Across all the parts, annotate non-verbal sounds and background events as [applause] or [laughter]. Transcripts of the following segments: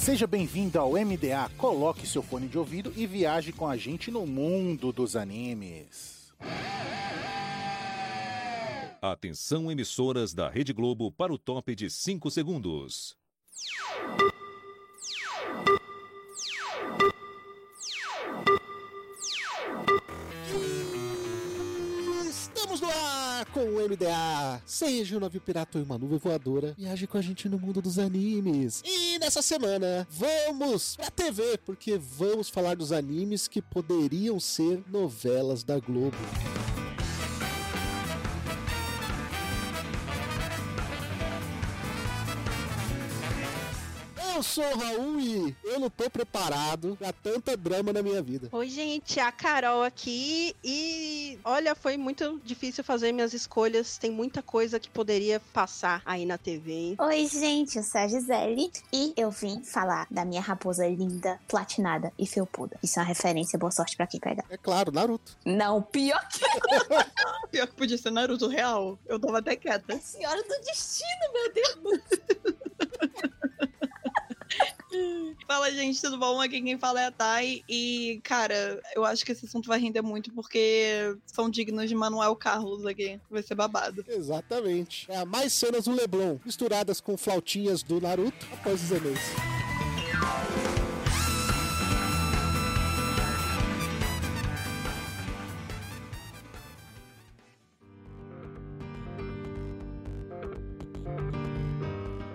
Seja bem-vindo ao MDA. Coloque seu fone de ouvido e viaje com a gente no mundo dos animes. Atenção, emissoras da Rede Globo, para o top de 5 segundos. Com o MDA. Seja um navio pirata ou uma nuvem voadora, viaje com a gente no mundo dos animes. E nessa semana, vamos pra TV, porque vamos falar dos animes que poderiam ser novelas da Globo. Eu sou o Raul e eu não tô preparado pra tanta drama na minha vida. Oi, gente, a Carol aqui e olha, foi muito difícil fazer minhas escolhas. Tem muita coisa que poderia passar aí na TV, hein? Oi, gente, eu sou a Gisele e eu vim falar da minha raposa linda, platinada e felpuda. Isso é uma referência, boa sorte pra quem pegar. É claro, Naruto. Não, pior que [laughs] Pior que podia ser Naruto real. Eu tava até quieta. a Senhora do Destino, meu Deus. [laughs] [laughs] Fala, gente, tudo bom? Aqui quem fala é a Thay. E, cara, eu acho que esse assunto vai render muito porque são dignos de Manuel Carlos aqui. Vai ser babado. Exatamente. É mais cenas do Leblon, misturadas com flautinhas do Naruto após os e-mails.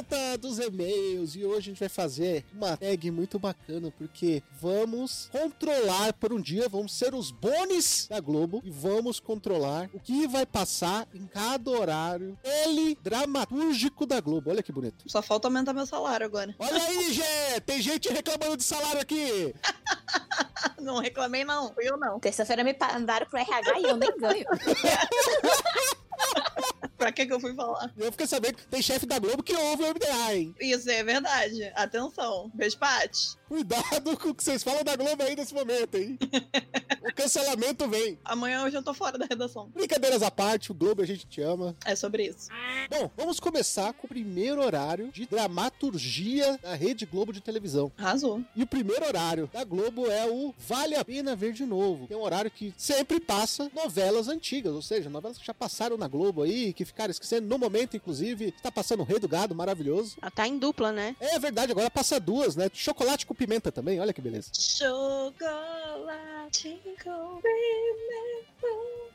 Volta dos e-mails e hoje a gente vai fazer uma tag muito bacana porque vamos controlar por um dia, vamos ser os bones da Globo e vamos controlar o que vai passar em cada horário ele dramatúrgico da Globo. Olha que bonito. Só falta aumentar meu salário agora. Olha aí, [laughs] Gê! Tem gente reclamando de salário aqui! [laughs] Não reclamei, não. Eu não. Terça-feira me mandaram pro RH e eu nem ganho. [laughs] Pra que que eu fui falar? Eu fiquei sabendo que tem chefe da Globo que ouve o MDA, hein? Isso é verdade. Atenção. Beijo, Paty. Cuidado com o que vocês falam da Globo aí nesse momento, hein? [laughs] o cancelamento vem. Amanhã hoje eu tô fora da redação. Brincadeiras à parte, o Globo a gente te ama. É sobre isso. Bom, vamos começar com o primeiro horário de dramaturgia da Rede Globo de televisão. Arrasou. E o primeiro horário da Globo é o Vale a Pena Ver de Novo, que é um horário que sempre passa novelas antigas, ou seja, novelas que já passaram na Globo aí, que ficaram esquecendo no momento, inclusive. Está passando o Rei do Gado, maravilhoso. Ela tá em dupla, né? É verdade, agora passa duas, né? Chocolate com pimenta também, olha que beleza. Chocolate com pimenta.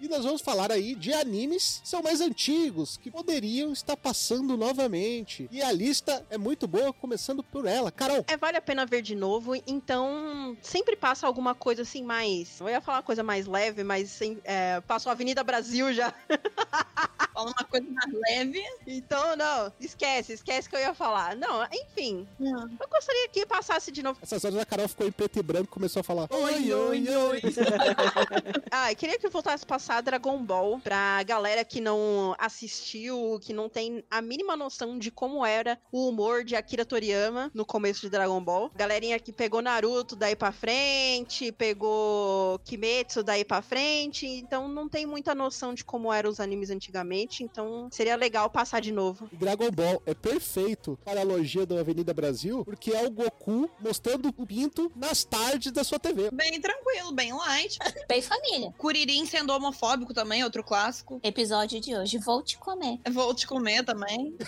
E nós vamos falar aí de animes que são mais antigos, que poderiam estar passando novamente. E a lista é muito boa, começando por ela. Carol, É, vale a pena ver de novo, então sempre passa alguma coisa assim mais. Eu ia falar uma coisa mais leve, mas sem, é, passou a Avenida Brasil já. [laughs] Fala uma coisa mais leve. Então, não, esquece, esquece que eu ia falar. Não, enfim, eu gostaria que passasse de novo. essas horas a Carol ficou em preto e branco e começou a falar: Oi, oi, oi. [laughs] Ah, eu queria que voltasse a passar Dragon Ball pra galera que não assistiu, que não tem a mínima noção de como era o humor de Akira Toriyama no começo de Dragon Ball. Galerinha que pegou Naruto daí pra frente, pegou Kimetsu daí pra frente, então não tem muita noção de como eram os animes antigamente. Então seria legal passar de novo. Dragon Ball é perfeito para a analogia da Avenida Brasil, porque é o Goku mostrando o pinto nas tardes da sua TV. Bem tranquilo, bem light. [laughs] Bem família. Kuririn sendo homofóbico também, outro clássico. Episódio de hoje, vou te comer. Vou te comer também. [laughs]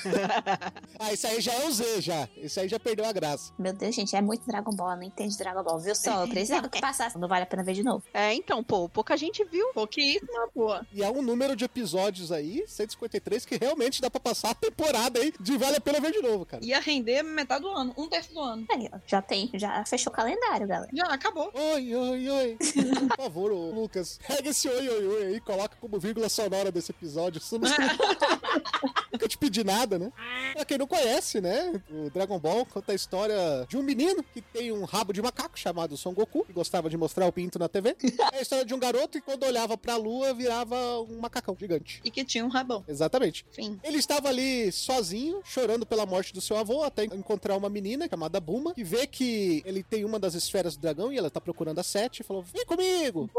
Ah, isso aí já é o Z, já. Isso aí já perdeu a graça. Meu Deus, gente, é muito Dragon Ball, eu não entendo de Dragon Ball, viu só? Eu [laughs] precisava que passasse, não vale a pena ver de novo. É, então, pô, pouca gente viu. Pouquíssima, pô. E há um número de episódios aí, 153, que realmente dá pra passar a temporada aí de Vale a Pena Ver de novo, cara. Ia render metade do ano, um terço do ano. Aí, ó, já tem, já fechou o calendário, galera. Já acabou. Oi, oi, oi. [laughs] Por favor, ô, Lucas, pega esse oi, oi, oi aí, coloca como vírgula sonora desse episódio. Isso [laughs] [laughs] não... Nunca te pedi nada, né? Pra quem não conhece, né? O Dragon Ball conta a história de um menino que tem um rabo de macaco chamado Son Goku, que gostava de mostrar o pinto na TV. É a história de um garoto que quando olhava pra lua virava um macacão gigante. E que tinha um rabão. Exatamente. Ele estava ali sozinho, chorando pela morte do seu avô, até encontrar uma menina chamada Buma, que vê que ele tem uma das esferas do dragão e ela tá procurando a sete, e falou: Vem comigo!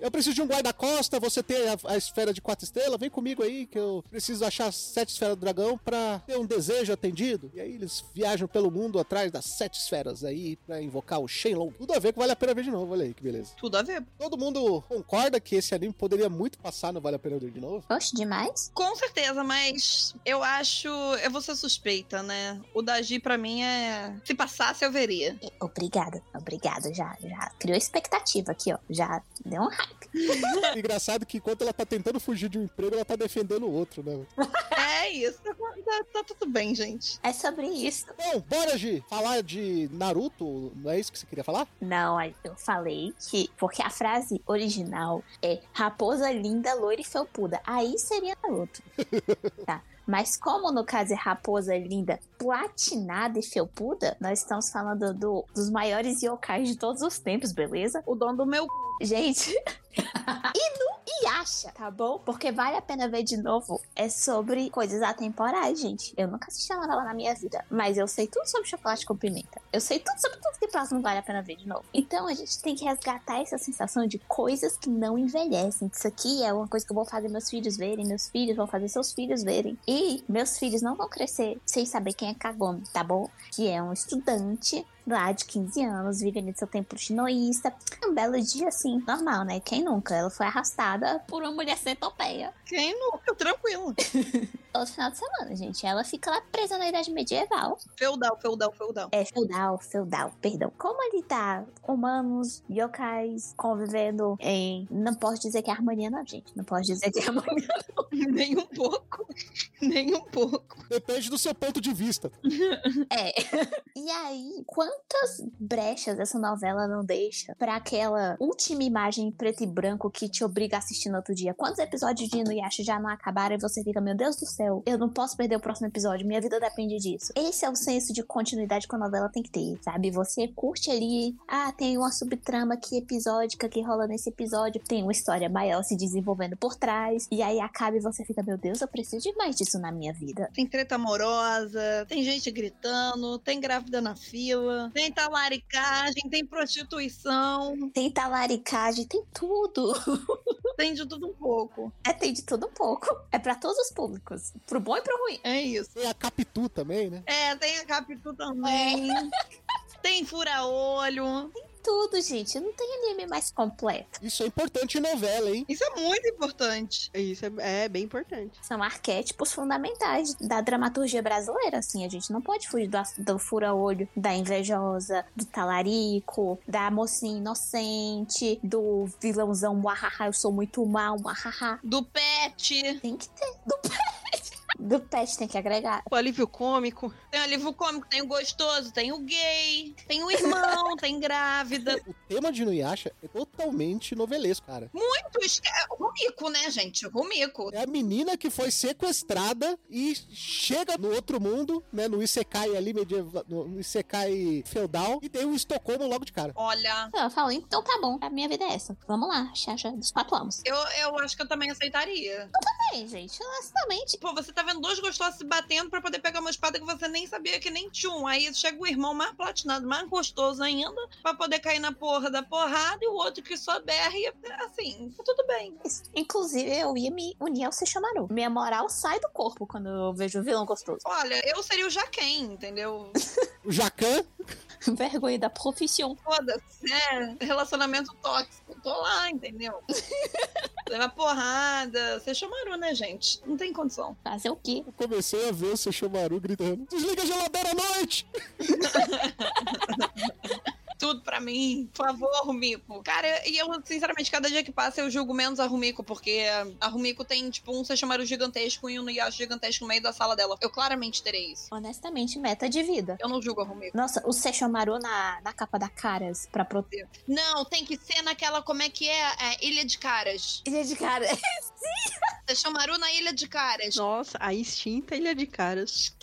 Eu preciso de um guarda-costa, você tem a, a esfera de quatro estrelas, vem comigo aí, que eu preciso achar as sete esferas do dragão pra ter um desejo atendido. E aí eles viajam pelo mundo atrás das sete esferas aí pra invocar o Shenlong. Tudo a ver que vale a pena ver de novo, olha aí que beleza. Tudo a ver. Todo mundo concorda que esse anime poderia muito passar no Vale a Pena Ver de novo? Oxe, demais. Com certeza, mas eu acho. Eu vou ser suspeita, né? O Daji, pra mim, é. Se passasse, eu veria. Obrigada, obrigada, já, já criou expectativa aqui, ó, já deu um hype. [laughs] Engraçado que enquanto ela tá tentando fugir de um emprego, ela tá defendendo o outro, né? [laughs] É isso. Tá, tá tudo bem, gente. É sobre isso. Bom, bora, Gi, falar de Naruto, não é isso que você queria falar? Não, eu falei que. Porque a frase original é raposa linda, loira e felpuda. Aí seria Naruto. [laughs] tá. Mas como no caso é raposa linda, platinada e felpuda, nós estamos falando do- dos maiores yokais de todos os tempos, beleza? O dono do meu. c****. Gente. [laughs] e no Yasha, tá bom? Porque vale a pena ver de novo. É sobre coisas atemporais, gente. Eu nunca assisti a novela na minha vida. Mas eu sei tudo sobre chocolate com pimenta. Eu sei tudo sobre tudo que próximo vale a pena ver de novo. Então a gente tem que resgatar essa sensação de coisas que não envelhecem. Isso aqui é uma coisa que eu vou fazer meus filhos verem. Meus filhos vão fazer seus filhos verem. E meus filhos não vão crescer sem saber quem é Kagome, tá bom? Que é um estudante lá de 15 anos, vivendo seu templo shinoísta. Um belo dia, assim, normal, né? Quem nunca? Ela foi arrastada por uma mulher centopeia. Quem nunca? Tranquilo. [laughs] Todo final de semana, gente. Ela fica lá presa na idade medieval. Feudal, feudal, feudal. É feudal, feudal, perdão. Como ele tá humanos, yokais, convivendo em. Não posso dizer que é harmonia, não, gente. Não posso dizer que é harmonia. [laughs] Nem um pouco. Nem um pouco. Depende do seu ponto de vista. É. [laughs] E aí, quantas brechas essa novela não deixa pra aquela última imagem em preto e branco que te obriga a assistir no outro dia? Quantos episódios de Inuyasha já não acabaram e você fica, meu Deus do céu, eu não posso perder o próximo episódio, minha vida depende disso. Esse é o senso de continuidade que a novela tem que ter, sabe? Você curte ali, ah, tem uma subtrama aqui episódica que rola nesse episódio, tem uma história maior se desenvolvendo por trás, e aí acaba e você fica, meu Deus, eu preciso de mais disso na minha vida. Tem treta amorosa, tem gente gritando, tem grávida na fila, tem talaricagem, tem prostituição, Tem talaricagem, tem tudo. [laughs] tem de tudo um pouco. É, tem de tudo um pouco. É pra todos os públicos. Pro bom e pro ruim. É isso. Tem a Capitu também, né? É, tem a Capitu também. Tem fura-olho. Tudo, gente. Não tem anime mais completo. Isso é importante em novela, hein? Isso é muito importante. Isso é, é bem importante. São arquétipos fundamentais da dramaturgia brasileira, assim. A gente não pode fugir do, do fura-olho, da invejosa, do talarico, da mocinha inocente, do vilãozão, muahaha, eu sou muito mal, muahaha. Do pet. Tem que ter. Do pet. Do pet tem que agregar. O alívio cômico. Tem o livro cômico, tem o gostoso, tem o gay, tem o irmão, tem grávida. O tema de Inuyasha é totalmente novelesco, cara. Muitos. é, Rumico, né, gente? Rumico. É a menina que foi sequestrada e chega no outro mundo, né? No Isekai ali, medieval, no Isekai feudal, e tem o Estocolmo logo de cara. Olha, Eu falo, então tá bom, a minha vida é essa. Vamos lá, Xaxa dos quatro anos. eu, eu acho que eu também aceitaria. também, gente. Honestamente. Pô, você tá vendo dois gostosos se batendo pra poder pegar uma espada que você nem sabia que nem tinha um. Aí chega o irmão mais platinado, mais gostoso ainda, pra poder cair na porra da porrada, e o outro que só berra e assim, tá tudo bem. Inclusive, eu ia me unir ao Sesshomaru. Minha moral sai do corpo quando eu vejo o vilão gostoso. Olha, eu seria o Jaquem, entendeu? [laughs] O Jacan, Vergonha da profissão. Foda-se, é, relacionamento tóxico. Tô lá, entendeu? [laughs] Leva porrada. Você chamaram, né, gente? Não tem condição. Fazer o quê? eu comecei a ver o Sesshomaru gritando: Desliga a geladeira à noite! [laughs] Tudo pra mim. Por favor, Rumiko. Cara, e eu, sinceramente, cada dia que passa eu julgo menos a Rumiko, porque a Rumiko tem, tipo, um Sesshomaru gigantesco e um Nuyasha gigantesco no meio da sala dela. Eu claramente terei isso. Honestamente, meta de vida. Eu não julgo a Rumiko. Nossa, o Sesshomaru na, na capa da Caras pra proteger. Não, tem que ser naquela, como é que é? É, Ilha de Caras. Ele é de cara. Sesshomaru na Ilha de Caras. Nossa, a extinta ilha de caras.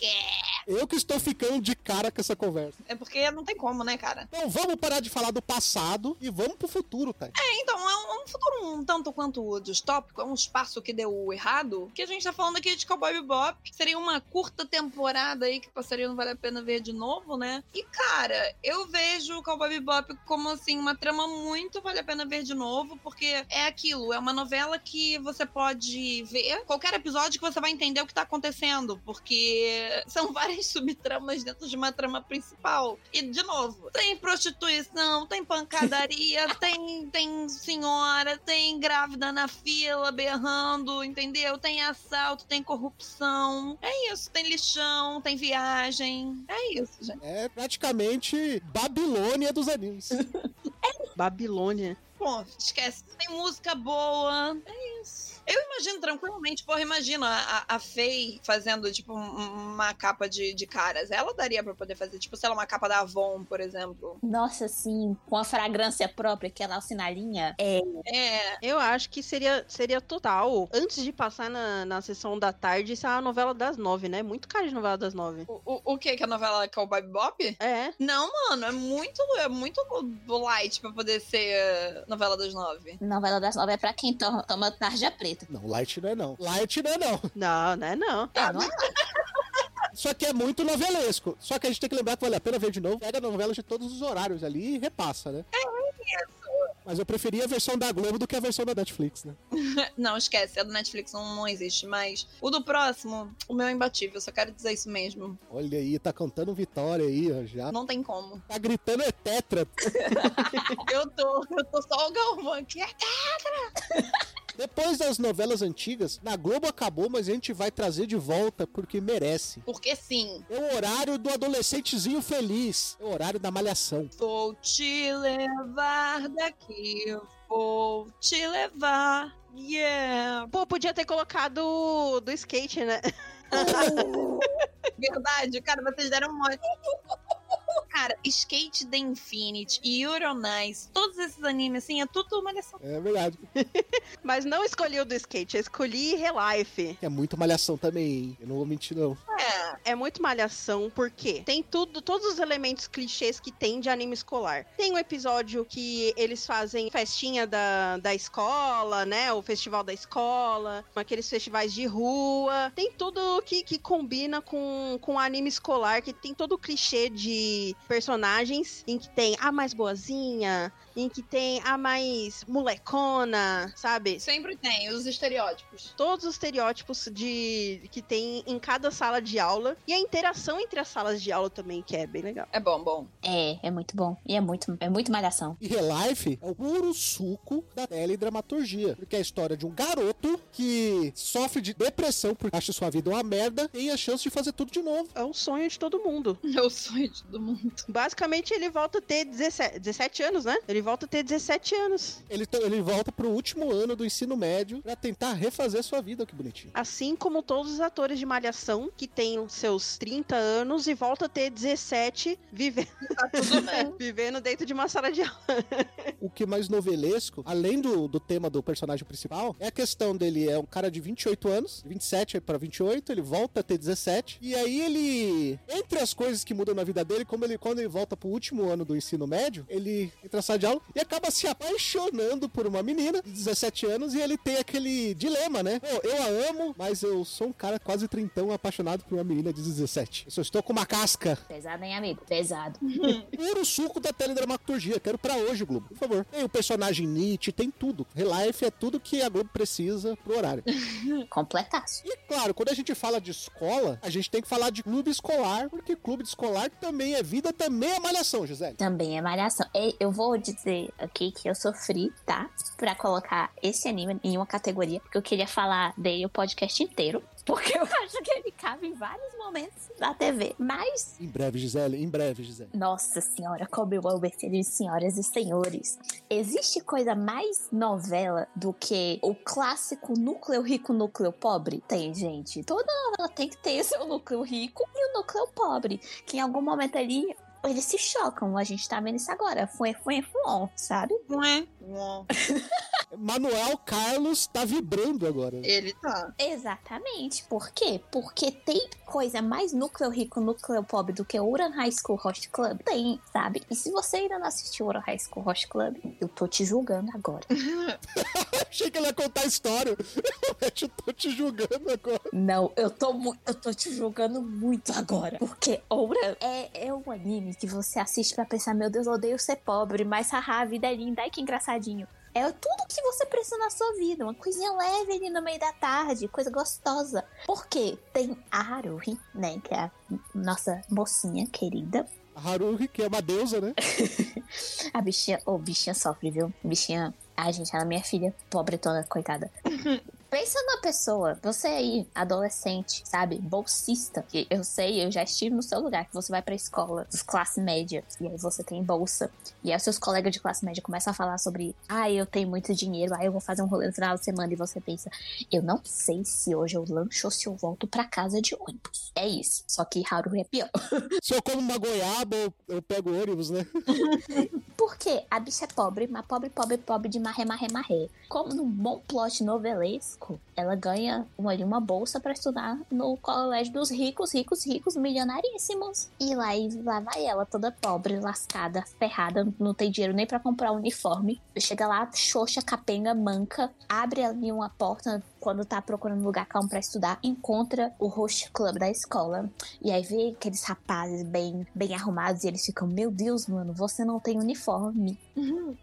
Eu que estou ficando de cara com essa conversa. É porque não tem como, né, cara? Então vamos parar de falar do passado e vamos pro futuro, tá? Então, é um, um futuro um tanto quanto distópico, é um espaço que deu errado, que a gente tá falando aqui de Cowboy Bebop. Seria uma curta temporada aí que passaria não vale a pena ver de novo, né? E, cara, eu vejo o Cowboy Bebop como, assim, uma trama muito vale a pena ver de novo, porque é aquilo, é uma novela que você pode ver qualquer episódio que você vai entender o que tá acontecendo, porque são várias [laughs] subtramas dentro de uma trama principal. E, de novo, tem prostituição, tem pancadaria, [laughs] tem, tem senhora, tem grávida na fila berrando, entendeu? Tem assalto, tem corrupção. É isso, tem lixão, tem viagem. É isso, gente. É praticamente Babilônia dos animes. [laughs] Babilônia. Pô, esquece. Tem música boa. É isso. Eu imagino tranquilamente, porra, imagina a, a Faye fazendo, tipo, um- uma capa de, de caras. Ela daria pra poder fazer, tipo, sei lá, uma capa da Avon, por exemplo. Nossa, sim, com a fragrância própria, que ela assinalinha. É, É, Eu acho que seria, seria total. Antes de passar na, na sessão da tarde, isso é a novela das nove, né? Muito cara de novela das nove. o, o, o que que a novela Cowboy Bebop? É. Não, mano, é muito, é muito light pra poder ser novela das nove. novela das nove é pra quem to- toma tarja preta. Não, Light não é não. Light não é não. Não, né? Não. Ah, não é? Só que é muito novelesco. Só que a gente tem que lembrar que vale a pena ver de novo. Pega a novela de todos os horários ali e repassa, né? Mas eu preferia a versão da Globo do que a versão da Netflix, né? [laughs] Não, esquece, a do Netflix não, não existe, mas o do próximo, o meu é imbatível, só quero dizer isso mesmo. Olha aí, tá cantando vitória aí, ó, já. Não tem como. Tá gritando é tetra. [laughs] Eu tô, eu tô só o Galvão aqui. [laughs] Depois das novelas antigas, na Globo acabou, mas a gente vai trazer de volta porque merece. Porque sim, É o horário do adolescentezinho feliz. É o horário da malhação. vou te levar daqui, vou te levar. Yeah. Pô, podia ter colocado do skate, né? [laughs] Verdade, cara, vocês deram um monte. [laughs] Cara, Skate the Infinity e Euronice, todos esses animes, assim, é tudo malhação. É verdade. [laughs] Mas não escolhi o do skate, eu escolhi Relife. É muito malhação também, hein? Eu não vou mentir, não. É, É muito malhação, porque tem tudo, todos os elementos clichês que tem de anime escolar. Tem um episódio que eles fazem festinha da, da escola, né? O festival da escola, aqueles festivais de rua. Tem tudo que, que combina com, com anime escolar, que tem todo o clichê de personagens, em que tem a mais boazinha, em que tem a mais molecona, sabe? sempre tem os estereótipos. todos os estereótipos de que tem em cada sala de aula e a interação entre as salas de aula também que é bem legal. É bom, bom. É, é muito bom. E é muito, é muito malhação. E Relife é o puro suco da teledramaturgia. Porque é a história de um garoto que sofre de depressão porque acha sua vida uma merda e tem a chance de fazer tudo de novo. É o sonho de todo mundo. [laughs] É o sonho de todo mundo. Basicamente ele volta a ter 17, 17 anos, né? Ele volta a ter 17 anos. Ele, ele volta pro último ano do ensino médio pra tentar refazer sua vida, que bonitinho. Assim como todos os atores de Malhação que têm os seus 30 anos e volta a ter 17 vivendo, Tá tudo [laughs] bem. vivendo dentro de uma sala de aula. [laughs] O que é mais novelesco, além do, do tema do personagem principal, é a questão dele é um cara de 28 anos, 27 para 28, ele volta a ter 17, e aí ele, entre as coisas que mudam na vida dele, como ele quando ele volta pro último ano do ensino médio, ele entra na sala de aula escola e acaba se apaixonando por uma menina de 17 anos e ele tem aquele dilema, né? Pô, eu a amo, mas eu sou um cara quase trintão apaixonado por uma menina de 17. Eu só estou com uma casca. Pesado, hein, amigo? Pesado. [laughs] Puro suco da teledramaturgia. Quero pra hoje, Globo. Por favor. Tem o personagem Nietzsche, tem tudo. Relife é tudo que a Globo precisa pro horário. [laughs] Completaço. E claro, quando a gente fala de escola, a gente tem que falar de clube escolar, porque clube escolar também é vida, também é malhação, Gisele. Também é malhação. Eu vou dizer aqui que eu sofri, tá? Pra colocar esse anime em uma categoria, porque eu queria falar dele o podcast inteiro. [laughs] Porque eu acho que ele cabe em vários momentos da TV. Mas Em breve, Gisele, em breve, Gisele. Nossa senhora, como eu amo esse senhoras e senhores. Existe coisa mais novela do que o clássico núcleo rico, núcleo pobre? Tem, gente. Toda novela tem que ter seu núcleo rico e o núcleo pobre. Que em algum momento ali eles se chocam. A gente tá vendo isso agora. Foi, foi, foi, sabe? Ué. Manuel Carlos tá vibrando agora. Ele tá. Exatamente. Por quê? Porque tem coisa mais núcleo rico, núcleo pobre do que o Uran High School Host Club? Tem, sabe? E se você ainda não assistiu o Uran High School Host Club, eu tô te julgando agora. [laughs] [laughs] Achei que ele ia contar a história. [laughs] Eu tô te julgando agora. Não, eu tô, eu tô te julgando muito agora. Porque Oura é, é um anime que você assiste pra pensar, meu Deus, eu odeio ser pobre, mas haha, a vida é linda, ai que engraçadinho. É tudo que você precisa na sua vida, uma coisinha leve ali no meio da tarde, coisa gostosa. Porque tem a Haruhi, né, que é a nossa mocinha querida. A Haruhi, que é uma deusa, né? [laughs] A bichinha, ô, bichinha sofre, viu? Bichinha, ai gente, ela é minha filha, pobretona, coitada. [laughs] Pensa na pessoa, você aí, adolescente, sabe? Bolsista. Que eu sei, eu já estive no seu lugar, que você vai pra escola, dos classe média, e aí você tem bolsa. E aí seus colegas de classe média começam a falar sobre, ah, eu tenho muito dinheiro, aí eu vou fazer um rolê no final de semana, e você pensa, eu não sei se hoje eu lancho ou se eu volto pra casa de ônibus. É isso. Só que Haru é pior. [laughs] Se eu como uma goiaba, eu, eu pego ônibus, né? [laughs] Porque a bicha é pobre, mas pobre, pobre, pobre de marré, marré, marré. Como num bom plot ela ganha uma, uma bolsa pra estudar no colégio dos ricos, ricos, ricos, milionaríssimos. E lá, e lá vai ela, toda pobre, lascada, ferrada, não tem dinheiro nem pra comprar um uniforme. Chega lá, xoxa, capenga, manca, abre ali uma porta quando tá procurando lugar calmo pra estudar, encontra o host club da escola. E aí vê aqueles rapazes bem, bem arrumados e eles ficam, meu Deus, mano, você não tem uniforme.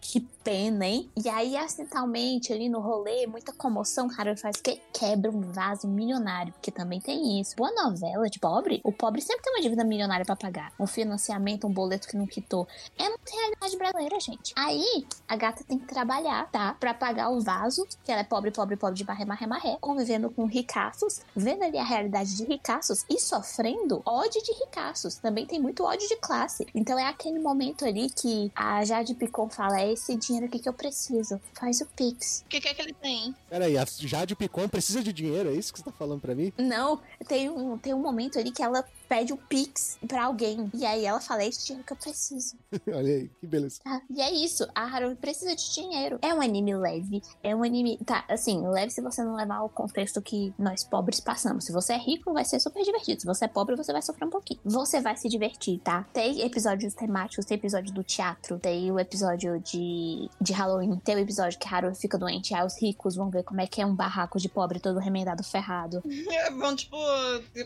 Que pena, hein? E aí, acidentalmente, ali no rolê, muita comoção, Haru faz o quê? Quebra um vaso milionário, que também tem isso. Boa novela de pobre, o pobre sempre tem uma dívida milionária pra pagar. Um financiamento, um boleto que não quitou. É uma realidade brasileira, gente. Aí, a gata tem que trabalhar, tá? Pra pagar o vaso, que ela é pobre, pobre, pobre de barré, marré, marré, convivendo com ricaços, vendo ali a realidade de ricaços e sofrendo ódio de ricaços. Também tem muito ódio de classe. Então é aquele momento ali que a Jade Picon fala: é esse dinheiro aqui que eu preciso. Faz o Pix. O que, que é que ele tem? Peraí, a Jade Picon precisa de dinheiro, é isso que você tá falando pra mim? Não, tem um, tem um momento ali que ela pede o Pix pra alguém. E aí ela fala: é esse dinheiro que eu preciso. [laughs] Olha aí, que beleza. Tá? E é isso. A Haruhi precisa de dinheiro. É um anime leve. É um anime. Tá, assim, leve se você não levar o contexto que nós pobres passamos. Se você é rico, vai ser super divertido. Se você é pobre, você vai sofrer um pouquinho. Você vai se divertir, tá? Tem episódios temáticos, tem episódio do teatro, tem o episódio de, de Halloween, tem o episódio que a Haruhi fica doente. Aí os ricos vão ver como é que é um barraco de pobre todo remendado, ferrado. [laughs] É, vão, tipo,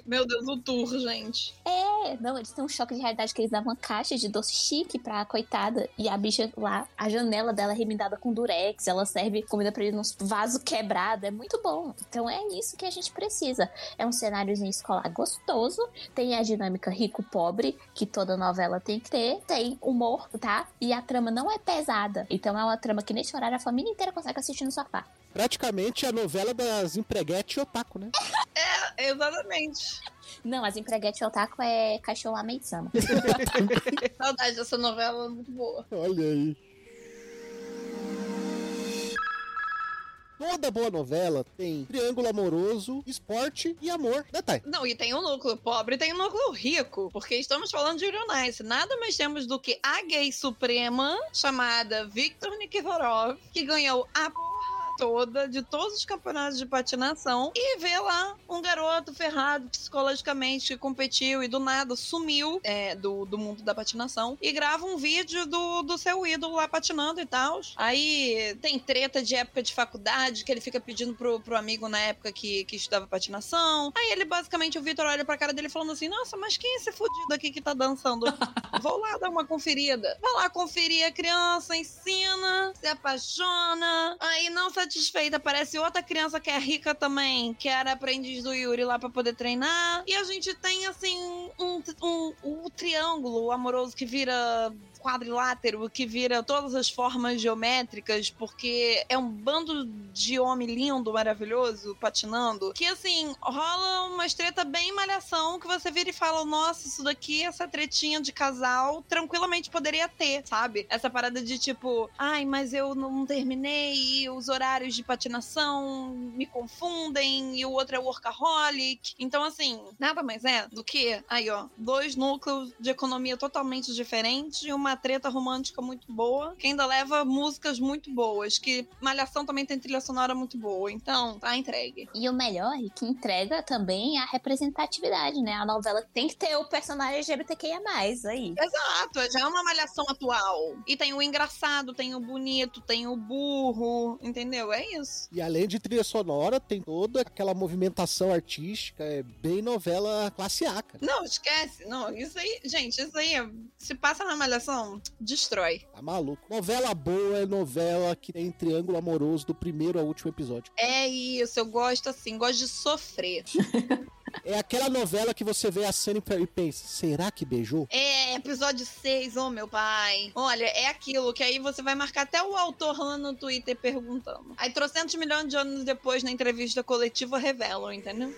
meu Deus, o tour, gente. É, não, eles têm um choque de realidade que eles davam uma caixa de doce chique pra coitada. E a bicha lá, a janela dela é remendada com durex, ela serve comida pra eles nos vaso quebrado. É muito bom. Então é isso que a gente precisa. É um cenáriozinho escolar gostoso, tem a dinâmica rico-pobre, que toda novela tem que ter, tem humor, tá? E a trama não é pesada. Então é uma trama que nesse horário a família inteira consegue assistir no sofá. Praticamente a novela das empreguete e otaku, né? [laughs] Exatamente. Não, as empreguete otaku é cachorro Amei-sama. [laughs] Saudade dessa novela, muito boa. Olha aí. Toda boa novela tem triângulo amoroso, esporte e amor, Thay? Não, e tem o núcleo pobre e tem o núcleo rico, porque estamos falando de Euronice. Nada mais temos do que a gay suprema, chamada Victor Nikiforov, que ganhou a porra toda de todos os campeonatos de patinação e vê lá um garoto ferrado psicologicamente que competiu e do nada sumiu é, do, do mundo da patinação e grava um vídeo do, do seu ídolo lá patinando e tal. Aí tem treta de época de faculdade que ele fica pedindo pro, pro amigo na época que, que estudava patinação. Aí ele basicamente, o Vitor olha pra cara dele falando assim: Nossa, mas quem é esse fudido aqui que tá dançando? [laughs] Vou lá dar uma conferida. Vai lá conferir a criança, ensina, se apaixona. Aí, não satisfeita, aparece outra criança que é rica também, que era aprendiz do Yuri lá pra poder treinar. E a gente tem, assim, um, um, um triângulo amoroso que vira quadrilátero que vira todas as formas geométricas, porque é um bando de homem lindo, maravilhoso, patinando, que assim, rola uma treta bem malhação que você vira e fala: Nossa, isso daqui, essa tretinha de casal, tranquilamente poderia ter, sabe? Essa parada de tipo, ai, mas eu não terminei, os horários de patinação me confundem, e o outro é workaholic. Então, assim, nada mais é do que, aí, ó, dois núcleos de economia totalmente diferentes e uma treta romântica muito boa, que ainda leva músicas muito boas, que Malhação também tem trilha sonora muito boa, então tá entregue. E o melhor é que entrega também a representatividade, né? A novela tem que ter o personagem LGBTQIA+, aí. Exato, já é uma Malhação atual. E tem o engraçado, tem o bonito, tem o burro, entendeu? É isso. E além de trilha sonora, tem toda aquela movimentação artística, é bem novela classe A, cara. Não, esquece. Não, isso aí, gente, isso aí se passa na Malhação, destrói. Tá maluco. Novela boa é novela que tem triângulo amoroso do primeiro ao último episódio. É isso, eu gosto assim, gosto de sofrer. [laughs] É aquela novela que você vê a cena e pensa, será que beijou? É, episódio 6, ô oh, meu pai. Olha, é aquilo que aí você vai marcar até o autor lá no Twitter perguntando. Aí, trocentos milhões de anos depois, na entrevista coletiva, revelam, entendeu?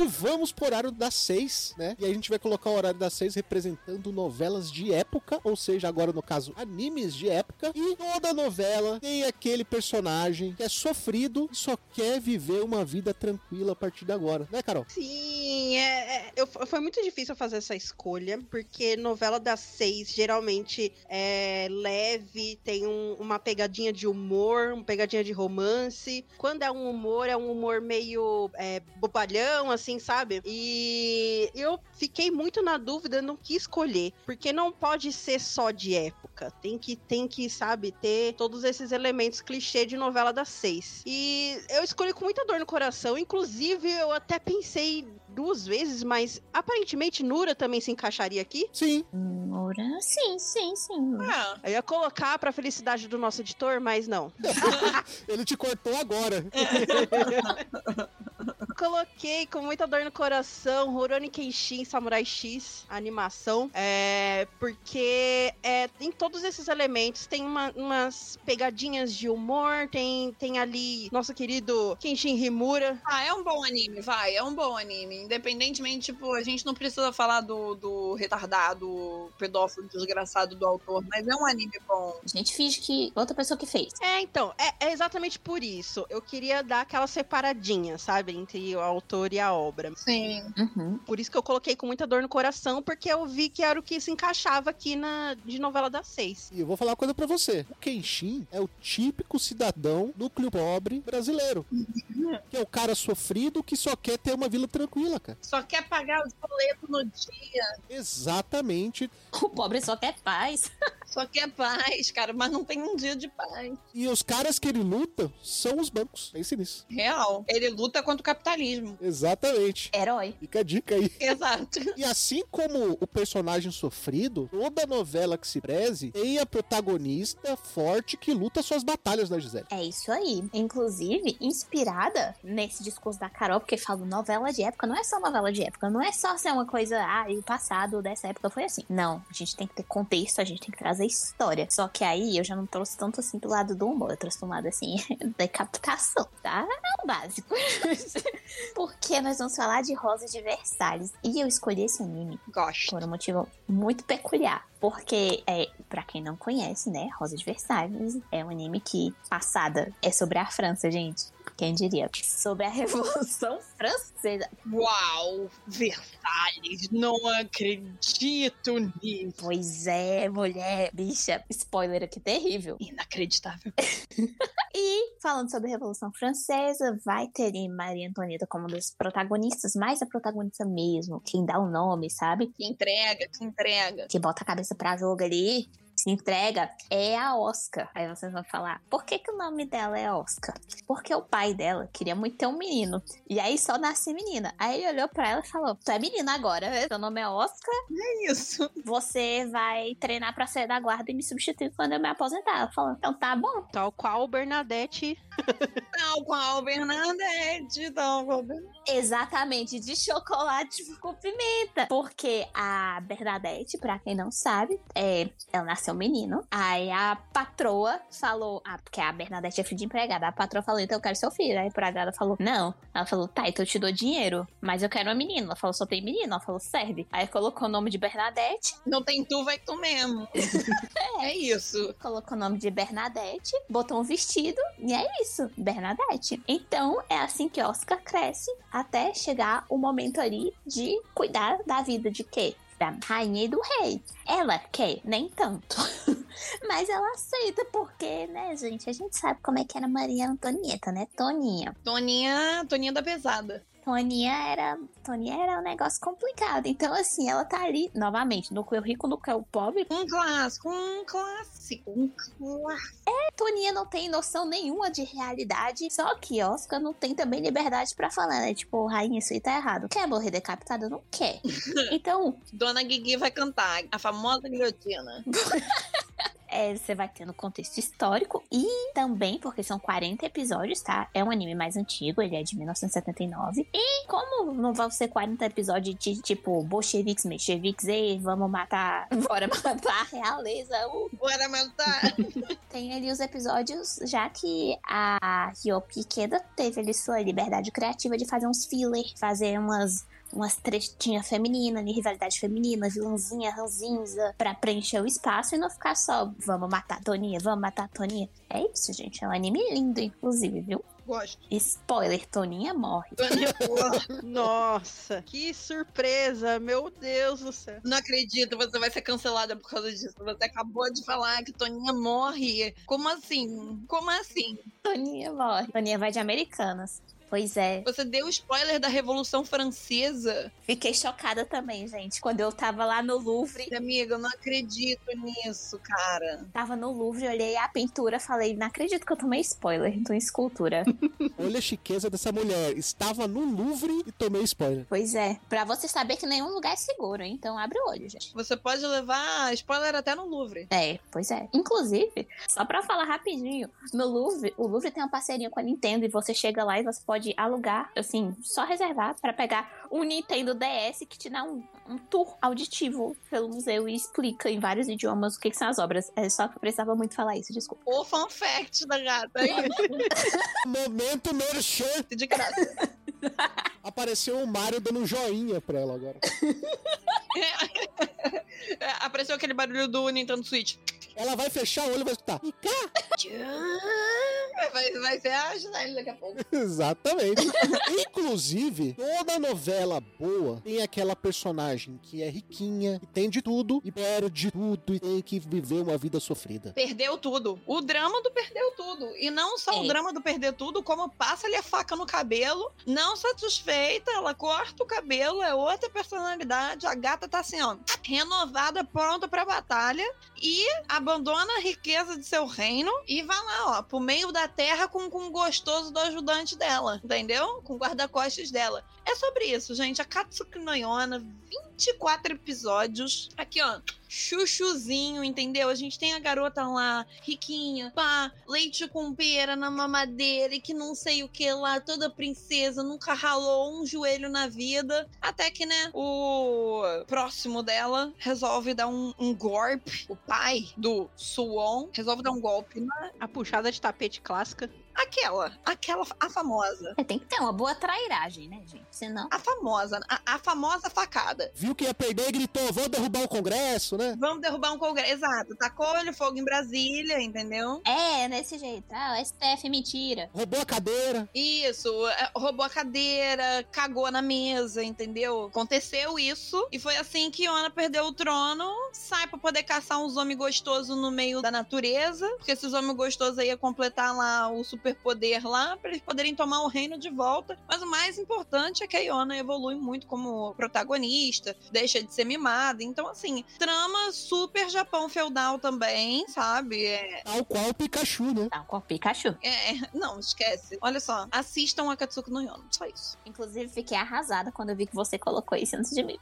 E vamos pro horário das seis, né? E aí a gente vai colocar o horário das seis representando novelas de época, ou seja, agora no caso, animes de época. E toda novela tem aquele personagem que é sofrido e só quer viver uma vida tranquila a partir de agora, né, Carol? Sim, é, é, eu, foi muito difícil fazer essa escolha, porque novela das seis geralmente é leve, tem um, uma pegadinha de humor, uma pegadinha de romance. Quando é um humor, é um humor meio é, bobalhão, assim, sabe? E eu fiquei muito na dúvida, não quis escolher, porque não pode ser só de época. Tem que, tem que, sabe, ter todos esses elementos clichê de novela das seis. E eu escolhi com muita dor no coração, inclusive eu até pensei duas vezes, mas aparentemente Nura também se encaixaria aqui. Sim. Nura, sim, sim, sim. Ah, Eu ia colocar pra felicidade do nosso editor, mas não. [laughs] Ele te cortou agora. [laughs] Coloquei com muita dor no coração Rurouni Kenshin Samurai X, animação, é, porque é, tem todos esses elementos, tem uma- umas pegadinhas de humor, tem, tem ali nosso querido Kenshin Himura. ah, é um bom anime, vai, é um bom anime. Independentemente, tipo, a gente não precisa falar do, do retardado, pedófilo desgraçado do autor, mas é um anime bom. A gente finge que outra pessoa que fez. É, então, é, é exatamente por isso. Eu queria dar aquela separadinha, sabe, entre o autor e a obra. Sim. Uhum. Por isso que eu coloquei com muita dor no coração, porque eu vi que era o que se encaixava aqui na de novela das seis. E eu vou falar uma coisa pra você. O Kenshin é o típico cidadão núcleo pobre brasileiro. que é o cara sofrido que só quer ter uma vila tranquila, cara. Só quer pagar os boletos no dia, Exatamente. O pobre só quer paz. [laughs] só quer paz, cara, mas não tem um dia de paz. E os caras que ele luta são os bancos. Pense nisso. Real. Ele luta contra o capitalismo. Exatamente. Herói. Fica a dica aí. [laughs] Exato. E assim como o personagem sofrido, toda novela que se preze tem a protagonista forte que luta suas batalhas da Gisele. É isso aí. Inclusive, inspirada nesse discurso da Carol, porque fala novela de época, não é só novela de época, não é só ser uma coisa, ah, e o passado dessa época foi assim. Não, a gente tem que ter contexto, a gente tem que trazer história. Só que aí eu já não trouxe tanto assim do lado do humor, eu trouxe do lado assim, [laughs] da captação, tá? É o básico. [laughs] porque nós vamos falar de Rosa de Versalhes. E eu escolhi esse anime Gosto. por um motivo muito peculiar. Porque, é, para quem não conhece, né, Rosa de Versalhes é um anime que passada é sobre a França, gente. Quem diria? Sobre a [laughs] Revolução Francesa. Uau! Versalhes, não acredito nisso. Pois é, mulher, bicha. Spoiler aqui terrível. Inacreditável. [laughs] E falando sobre a Revolução Francesa, vai ter Maria Antonieta como uma das protagonistas, mais a protagonista mesmo, quem dá o nome, sabe? Que entrega, que entrega. Que bota a cabeça pra jogo ali, entrega, é a Oscar. Aí vocês vão falar, por que, que o nome dela é Oscar? Porque o pai dela queria muito ter um menino. E aí só nasce menina. Aí ele olhou pra ela e falou: Tu é menina agora, seu nome é Oscar, É isso. [laughs] você vai treinar pra sair da guarda e me substituir quando eu me aposentar. Ela falou: Então tá bom. Tal qual [laughs] Bernadette. Tal qual Bernadette, tal qual Bernadette. Exatamente, de chocolate com pimenta. Porque a Bernadette, pra quem não sabe, é, ela nasceu menino. Aí a patroa falou, ah, porque a Bernadette é filha de empregada. A patroa falou, então eu quero seu filho. Aí a empregada falou, não. Ela falou, tá, então eu te dou dinheiro, mas eu quero uma menina. Ela falou, só tem menino. Ela falou, serve. Aí colocou o nome de Bernadette, Não tem tu, vai tu mesmo. [laughs] é isso. colocou o nome de Bernadette, botou um vestido e é isso, Bernadette. Então é assim que Oscar cresce até chegar o momento ali de cuidar da vida de quê? Da rainha e do rei. Ela quer, nem tanto. [laughs] Mas ela aceita porque, né, gente? A gente sabe como é que era Maria Antonieta, né? Toninha. Toninha, Toninha da pesada. Toninha era, Toninha era um negócio complicado. Então, assim, ela tá ali, novamente, no que o rico, no que o pobre, Um clássico, um clássico, um clássico. Toninha não tem noção nenhuma de realidade. Só que Oscar não tem também liberdade pra falar, né? Tipo, rainha, isso aí tá errado. Quer morrer decapitada? Não quer. [laughs] Então, Dona Guigui vai cantar a famosa guilhotina. [laughs] é, você vai ter no contexto histórico e também, porque são 40 episódios, tá? É um anime mais antigo, ele é de 1979. E como não vão ser 40 episódios de tipo bolcheviques, mexeviques, e vamos matar, [laughs] bora matar a [laughs] realeza, uh, Bora matar. [laughs] Tem ali os episódios, já que a Ryopi Ikeda teve ali sua liberdade criativa de fazer uns filler, fazer umas umas trechinhas femininas, de rivalidade feminina, vilãzinha, ranzinza, pra preencher o espaço e não ficar só vamos matar a Toninha, vamos matar a Toninha. É isso, gente. É um anime lindo, inclusive, viu? Gosto. Spoiler, Toninha morre. Toninha, [laughs] porra. Nossa, que surpresa, meu Deus do céu. Não acredito, você vai ser cancelada por causa disso. Você acabou de falar que Toninha morre. Como assim? Como assim? Toninha morre. Toninha vai de Americanas. Pois é. Você deu spoiler da Revolução Francesa. Fiquei chocada também, gente. Quando eu tava lá no Louvre, Amiga, eu não acredito nisso, cara. Tava no Louvre, olhei a pintura, falei, não acredito que eu tomei spoiler de uma escultura. [laughs] Olha a chiqueza dessa mulher. Estava no Louvre e tomei spoiler. pois é, pra você saber que nenhum lugar é seguro, hein? então abre o olho, gente. Você pode levar spoiler até no Louvre. É, pois é. Inclusive, só pra falar rapidinho, no Louvre, o Louvre tem uma parceria com a Nintendo e você chega lá e você pode alugar, assim, só reservar pra pegar um Nintendo DS que te dá um, um tour auditivo pelo museu e explica em vários idiomas o que, que são as obras. É só que eu precisava muito falar isso, desculpa. O fan fact da gata. Aí, [laughs] Momento merchan. de graça. [laughs] Apareceu o Mario dando um joinha pra ela agora. [laughs] É, Apareceu aquele barulho do Nintendo Switch. Ela vai fechar o olho e vai escutar. Vai, vai ser a Gisele daqui a pouco. [laughs] Exatamente. Inclusive, toda novela boa tem aquela personagem que é riquinha, que tem de tudo, e perde tudo e tem que viver uma vida sofrida. Perdeu tudo. O drama do perdeu tudo. E não só É. o drama do perder tudo, como passa-lhe a faca no cabelo. Não satisfeita, ela corta o cabelo, é outra personalidade. A gata tá assim, ó, renovada, pronta pra batalha. E abandona a riqueza de seu reino e vai lá, ó, pro meio da terra com, com o gostoso do ajudante dela. Entendeu? Com o guarda-costas dela. É sobre isso, gente. A Katsuki no Yona, 24 episódios. Aqui, ó. Chuchuzinho, entendeu? A gente tem a garota lá, riquinha, pá, leite com pera na mamadeira e que não sei o que lá, toda princesa, nunca ralou um joelho na vida. Até que, né, o próximo dela resolve dar um, um golpe. O pai do Suon resolve dar um golpe na A puxada de tapete clássica. Aquela, aquela, a famosa. É, tem que ter uma boa trairagem, né, gente? Senão. A famosa, a, a famosa facada. Viu que ia perder e gritou: vou derrubar o Congresso, né? Vamos derrubar um congresso. Exato. Tacou-lhe fogo em Brasília, entendeu? É, nesse jeito. Ah, o STF é mentira. Roubou a cadeira. Isso, é, roubou a cadeira, cagou na mesa, entendeu? Aconteceu isso e foi assim que Iona perdeu o trono, sai pra poder caçar uns homens gostosos no meio da natureza, porque esses homens gostosos aí ia completar lá o superpoder lá, pra eles poderem tomar o reino de volta. Mas o mais importante é que a Iona evolui muito como protagonista, deixa de ser mimada. Então, assim, trama super Japão feudal também, sabe? É, Tal qual o Pikachu, né? Tá, com o Pikachu. é, não, esquece. Olha só, assistam a Katsuki no Yona, só isso. Inclusive, fiquei arrasada quando eu vi que você colocou isso antes de mim.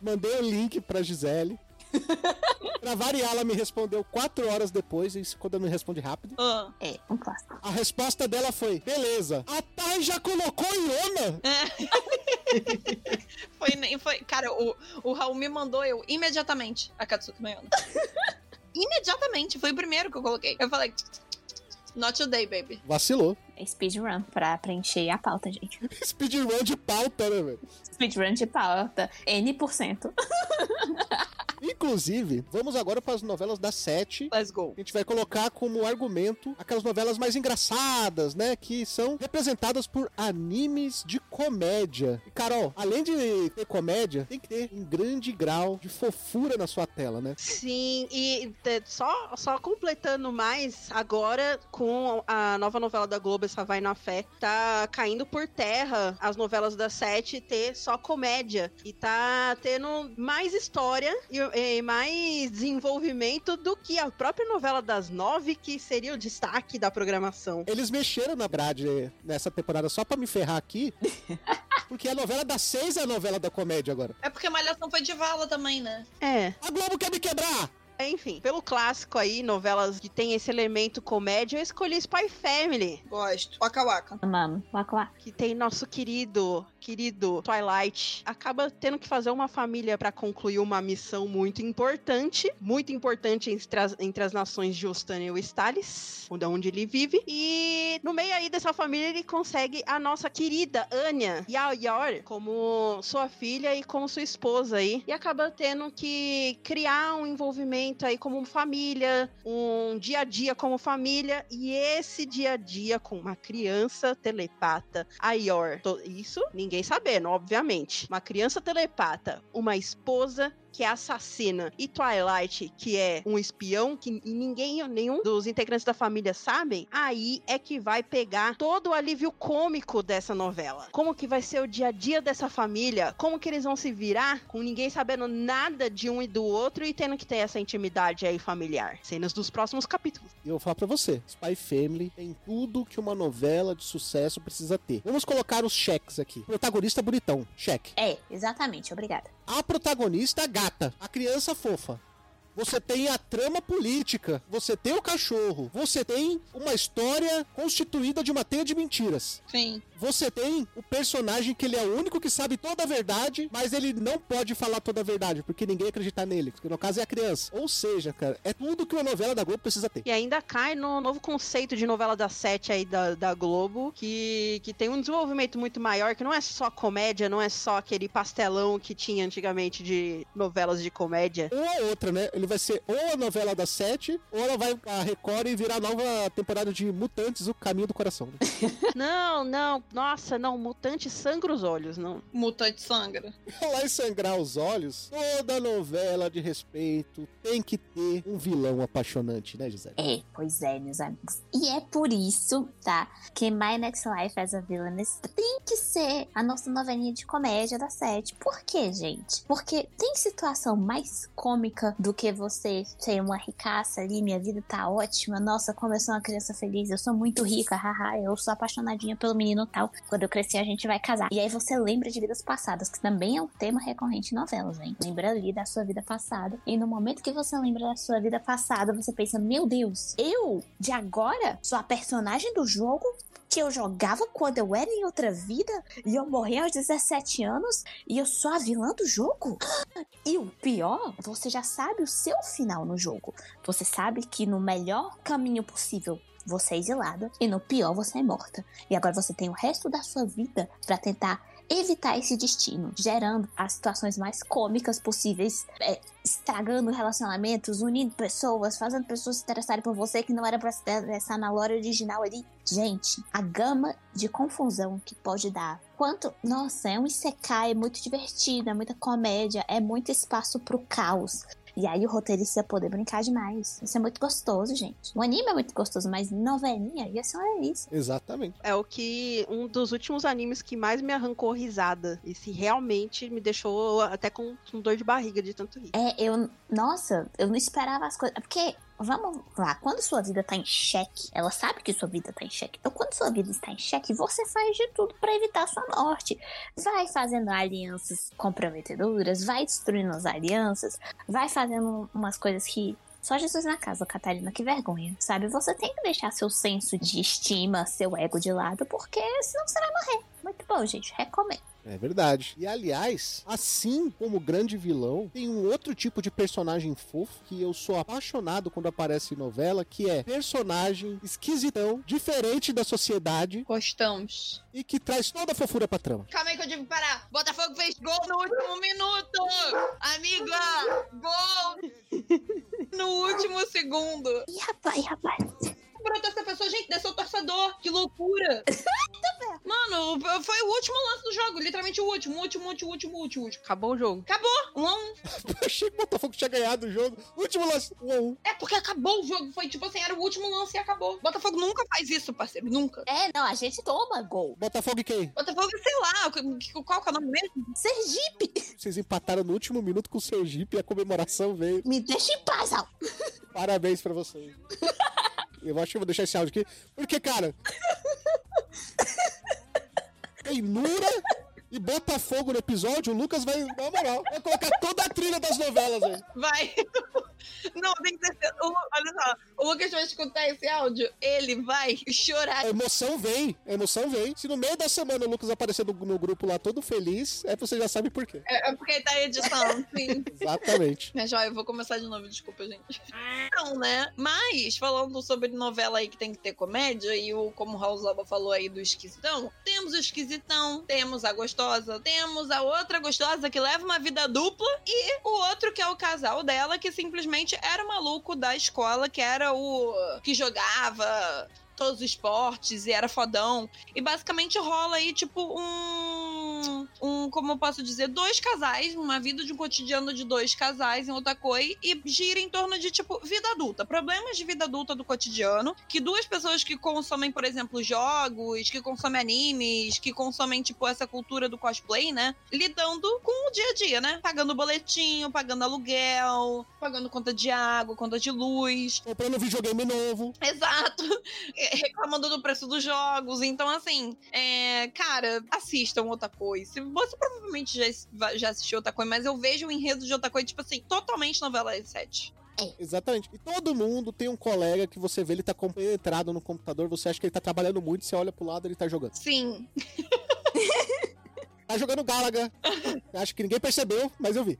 Mandei o link pra Gisele. [laughs] pra variar, ela me respondeu quatro horas depois, isso quando ela me responde rápido. Ah, É, um clássico. A resposta dela foi: beleza. A Thay já colocou Iona? [laughs] foi, foi, cara, o, o Raul me mandou eu imediatamente a Katsuki no Yona. [laughs] imediatamente, foi o primeiro que eu coloquei. Eu falei, not today, baby. Vacilou. É speedrun pra preencher a pauta, gente. Speedrun de pauta, né, velho? Speedrun de pauta. N%. Inclusive, vamos agora para as novelas da Sete. Let's go. A gente vai colocar como argumento aquelas novelas mais engraçadas, né? Que são representadas por animes de comédia. E, Carol, além de ter comédia, tem que ter um grande grau de fofura na sua tela, né? Sim, e te- só, só completando mais, agora com a nova novela da Globo, essa Vai na Fé, tá caindo por terra as novelas da Sete ter só comédia. E tá tendo mais história e, e mais desenvolvimento do que a própria novela das nove, que seria o destaque da programação. Eles mexeram na grade nessa temporada só pra me ferrar aqui. [laughs] Porque a novela das seis é a novela da comédia agora. É porque Malhação foi de vala também, né? É. A Globo quer me quebrar! Enfim, pelo clássico aí, novelas que tem esse elemento comédia, eu escolhi Spy Family. Gosto. Waka Waka. Amamos. Waka waka. que tem nosso querido, querido Twilight, acaba tendo que fazer uma família para concluir uma missão muito importante, muito importante entre as, entre as nações de Ostânia e Stalis, onde, onde ele vive. E no meio aí dessa família ele consegue a nossa querida Anya Yayor como sua filha e como sua esposa aí, e acaba tendo que criar um envolvimento aí como família, um dia a dia como família, e esse dia a dia com uma criança telepata, a Yor. To- Isso ninguém sabendo, obviamente. Uma criança telepata, uma esposa que é assassina e Twilight, que é um espião que ninguém, nenhum dos integrantes da família sabem, aí é que vai pegar todo o alívio cômico dessa novela. Como que vai ser o dia a dia dessa família? Como que eles vão se virar com ninguém sabendo nada de um e do outro e tendo que ter essa intimidade aí familiar? Cenas dos próximos capítulos. E eu vou falar pra você: Spy Family tem tudo que uma novela de sucesso precisa ter. Vamos colocar os cheques aqui. Protagonista bonitão, cheque. É, exatamente. Obrigada. A protagonista gata, a criança fofa. Você tem a trama política, você tem o cachorro, você tem uma história constituída de uma teia de mentiras. Sim. Você tem o personagem que ele é o único que sabe toda a verdade, mas ele não pode falar toda a verdade, porque ninguém acredita nele, porque no caso é a criança. Ou seja, cara, é tudo que uma novela da Globo precisa ter. E ainda cai no novo conceito de novela das sete aí da, da Globo, que, que tem um desenvolvimento muito maior, que não é só comédia, não é só aquele pastelão que tinha antigamente de novelas de comédia. Ou a outra, né? Ele vai ser ou a novela das sete, ou ela vai a Record e virar a nova temporada de Mutantes, o Caminho do Coração. né? [laughs] não, não, nossa, não, mutante sangra os olhos, não. Mutante sangra. Falar em sangrar os olhos, toda novela de respeito tem que ter um vilão apaixonante, né, Gisele? É, pois é, meus amigos. E é por isso, tá? Que My Next Life as a Villainess tem que ser a nossa novelinha de comédia da sete. Por quê, gente? Porque tem situação mais cômica do que você ser uma ricaça ali, minha vida tá ótima, nossa, como eu sou uma criança feliz, eu sou muito rica, haha, eu sou apaixonadinha pelo menino tal. Quando eu crescer, a gente vai casar. E aí você lembra de vidas passadas, que também é um tema recorrente em novelas, hein? Lembra ali da sua vida passada. E no momento que você lembra da sua vida passada, você pensa, meu Deus, eu, de agora, sou a personagem do jogo? que eu jogava quando eu era em outra vida e eu morri aos 17 anos e eu sou a vilã do jogo? [gasps] E o pior, você já sabe o seu final no jogo. Você sabe que no melhor caminho possível você é exilada e no pior você é morta. E agora você tem o resto da sua vida pra tentar evitar esse destino, gerando as situações mais cômicas possíveis, é, estragando relacionamentos, unindo pessoas, fazendo pessoas se interessarem por você que não era pra se interessar na lore original ali. Gente, a gama de confusão que pode dar. Quanto, nossa, é um isekai, é muito divertido, é muita comédia, é muito espaço pro caos. E aí o roteirista ia poder brincar demais. Isso é muito gostoso, gente. O anime é muito gostoso, mas novelinha ia ser uma delícia. Exatamente. É o que. Um dos últimos animes que mais me arrancou risada. E se realmente me deixou até com, com dor de barriga de tanto rir. É, eu. Nossa, eu não esperava as coisas. Porque Vamos lá, quando sua vida tá em xeque, ela sabe que sua vida tá em xeque. Então, quando sua vida está em xeque, você faz de tudo para evitar sua morte. Vai fazendo alianças comprometedoras, vai destruindo as alianças, vai fazendo umas coisas que só Jesus na casa, Catarina, que vergonha. Sabe? Você tem que deixar seu senso de estima, seu ego de lado, porque senão você vai morrer. Muito bom, gente. Recomendo. É verdade. E aliás, assim como o grande vilão, tem um outro tipo de personagem fofo que eu sou apaixonado quando aparece em novela, que é personagem esquisitão, diferente da sociedade Gostamos. e que traz toda a fofura pra trama. Calma aí que eu tive que parar. Botafogo fez gol no último minuto! Amiga! Gol! [laughs] No último segundo. Ih, rapaz, rapaz. Brotou essa pessoa, gente, desse o torcedor. Que loucura! [laughs] Mano, foi o último lance do jogo. Literalmente o último, último, último, último, último. último. Acabou o jogo. Acabou! Um a um. [laughs] Eu achei que o Botafogo tinha ganhado o jogo. Último lance. Um a um. É porque acabou o jogo. Foi tipo assim, era o último lance e acabou. Botafogo nunca faz isso, parceiro. Nunca. É, não, a gente toma gol. Botafogo e quem? Botafogo, sei lá, qual qual que é o nome mesmo? Sergipe, Vocês empataram no último minuto com o Sergipe e a comemoração veio. me deixa em paz, Al. Parabéns pra vocês. [laughs] Eu acho que eu vou deixar esse áudio aqui. Porque, cara. [laughs] Tem Nura e Botafogo no episódio. O Lucas vai, na moral, vai colocar toda a trilha das novelas aí. Vai. [laughs] Não, tem que ser. o Lu- olha só, o Lucas vai escutar esse áudio, ele vai chorar. A emoção vem, a emoção vem. Se no meio da semana o Lucas aparecer no, no grupo lá todo feliz, é você já sabe por quê. É, é porque ele tá editando, sim. [laughs] Exatamente. Minha joia, eu vou começar de novo, desculpa, gente. Não, né? Mas, falando sobre novela aí que tem que ter comédia, e o, como o Raul Zoba falou aí do esquisitão, temos o esquisitão, temos a gostosa, temos a outra gostosa que leva uma vida dupla, e o outro que é o casal dela, que simplesmente era o maluco da escola, que era o que jogava todos os esportes e era fodão. E basicamente rola aí, tipo, um. Um, como eu posso dizer, dois casais, uma vida de um cotidiano de dois casais em Otakoi e gira em torno de, tipo, vida adulta. Problemas de vida adulta do cotidiano. Que duas pessoas que consomem, por exemplo, jogos, que consomem animes, que consomem, tipo, essa cultura do cosplay, né? Lidando com o dia a dia, né? Pagando boletinho, pagando aluguel, pagando conta de água, conta de luz. Comprando videogame novo. Exato. [laughs] Reclamando do preço dos jogos. Então, assim, é, cara, assistam Otakoi. Você provavelmente já, já assistiu Otakoi, mas eu vejo o enredo de Otakoi, tipo assim, totalmente novela 7. Exatamente. E todo mundo tem um colega que você vê, ele tá compenetrado no computador, você acha que ele tá trabalhando muito, você olha pro lado ele tá jogando. Sim. [laughs] Tá jogando Galaga. [laughs] Acho que ninguém percebeu, mas eu vi.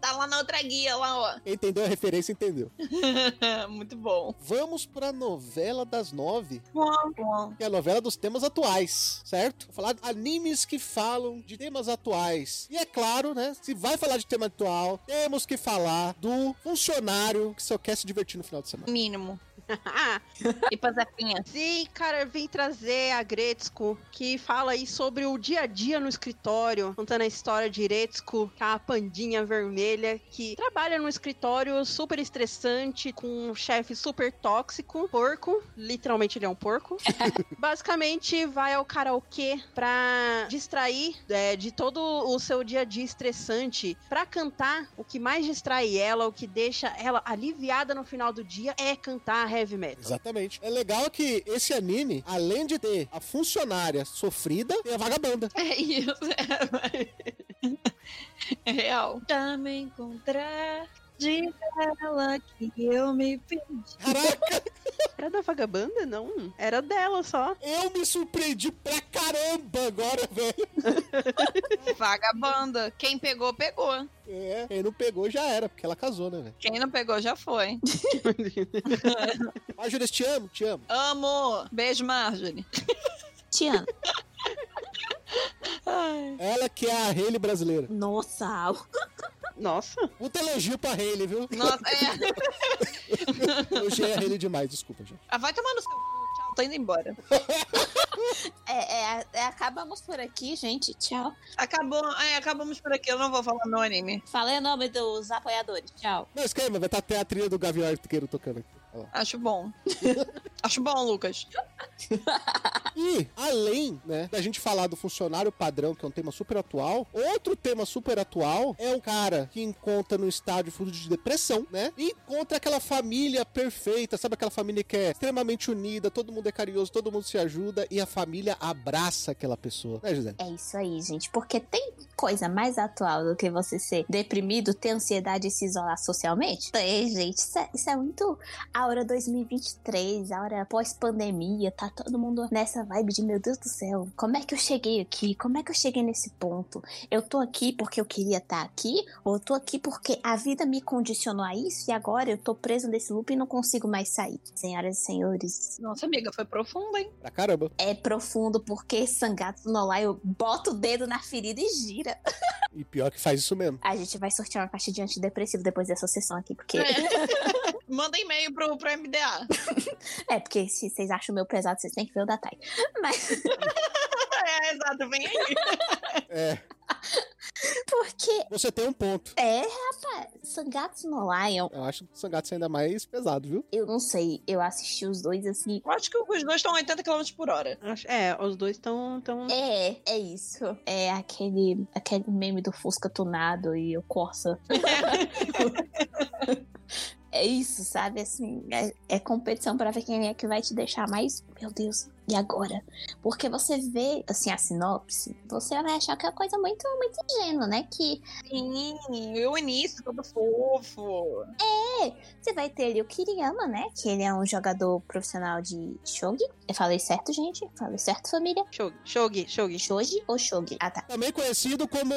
Tá lá na outra guia, lá, ó. Entendeu a referência entendeu. [laughs] Muito bom. Vamos pra novela das nove, Bom, bom. que é a novela dos temas atuais, certo? Vou falar de animes que falam de temas atuais. E é claro, né? Se vai falar de tema atual, temos que falar do funcionário que só quer se divertir no final de semana. Mínimo. E pra Zefinha. [laughs] Sim, cara, vim trazer a Gretzko, que fala aí sobre o dia a dia no escritório, contando a história de Gretzko, que é a pandinha vermelha, que trabalha num escritório super estressante, com um chefe super tóxico, porco, literalmente ele é um porco. [laughs] Basicamente, vai ao karaokê pra distrair é, de todo o seu dia a dia estressante, pra cantar o que mais distrai ela, o que deixa ela aliviada no final do dia, é cantar heavy metal. Exatamente. É legal que esse anime, além de ter a funcionária sofrida, tem a vagabunda. [laughs] É isso. É, [laughs] é real. Pra me encontrar. Diga ela que eu me perdi. Caraca, Era da vagabanda? Não. Era dela só. eu me surpreendi pra caramba agora, velho. [laughs] Vagabanda. Quem pegou, pegou. É, quem não pegou já era, porque ela casou, né, velho? Quem não pegou, já foi. [laughs] Marjorie, te amo, te amo. Amo. Beijo, Marjorie. Te amo. [laughs] Ela que é a Hailey brasileira. Nossa. Nossa. Puta elogio pra Hailey, viu? Nossa, é. [laughs] Elogiei a Hailey demais, desculpa, gente. Ah, vai tomar no seu. Tchau, tô indo embora. É, é, é, acabamos por aqui, gente. Tchau. Acabou, é, acabamos por aqui. Eu não vou falar no anime. Falei o nome dos apoiadores. Tchau. Não esquema, vai estar até a trilha do Gavião Arqueiro tocando aqui. Acho bom. [laughs] Acho bom, Lucas. E, além, né, da gente falar do funcionário padrão, que é um tema super atual, outro tema super atual é o cara que encontra no estádio fruto de depressão, né? E encontra aquela família perfeita, sabe aquela família que é extremamente unida, todo mundo é carinhoso, todo mundo se ajuda e a família abraça aquela pessoa, né, José? É isso aí, gente. Porque tem coisa mais atual do que você ser deprimido, ter ansiedade e se isolar socialmente? Tem, gente. Isso é, isso é muito aura 2023, aura pós-pandemia. Tá todo mundo nessa vibe de, meu Deus do céu, como é que eu cheguei aqui? Como é que eu cheguei nesse ponto? Eu tô aqui porque eu queria estar aqui? Ou eu tô aqui porque a vida me condicionou a isso e agora eu tô preso nesse loop e não consigo mais sair? Senhoras e senhores, Nossa, amiga, foi profundo, hein? Pra caramba. é profundo porque Sangatsu no Lai bota o dedo na ferida e gira. E pior que faz isso mesmo. A gente vai sortear uma caixa de antidepressivo depois dessa sessão aqui, porque. É. [laughs] Manda e-mail pro, pro MDA. [laughs] É, porque se vocês acham o meu pesado, vocês têm que ver o da Thay. Mas [laughs] É, exato, vem aí. É, porque. você tem um ponto. É, rapaz, Sangatsu no Lion, Eu acho que o Sangatsu é ainda mais pesado, viu? eu não sei, eu assisti os dois assim. Eu acho que os dois estão 80 km por hora. Acho- É, os dois estão. Tão... É, é isso. É aquele, aquele meme do Fusca tunado e o Corsa. É [laughs] isso, sabe? Assim, é, é competição pra ver quem é que vai te deixar mais. Meu Deus, e agora? Porque você vê, assim, a sinopse, você vai achar que é uma coisa muito, muito ingênua, né? Que Sim, e o início todo fofo. você vai ter ali o Kiriyama, né? Que ele é um jogador profissional de shogi. Eu falei certo, gente? Falei certo, família? Shogi, shogi, shogi. Shogi ou shogi? Ah, tá. Também conhecido como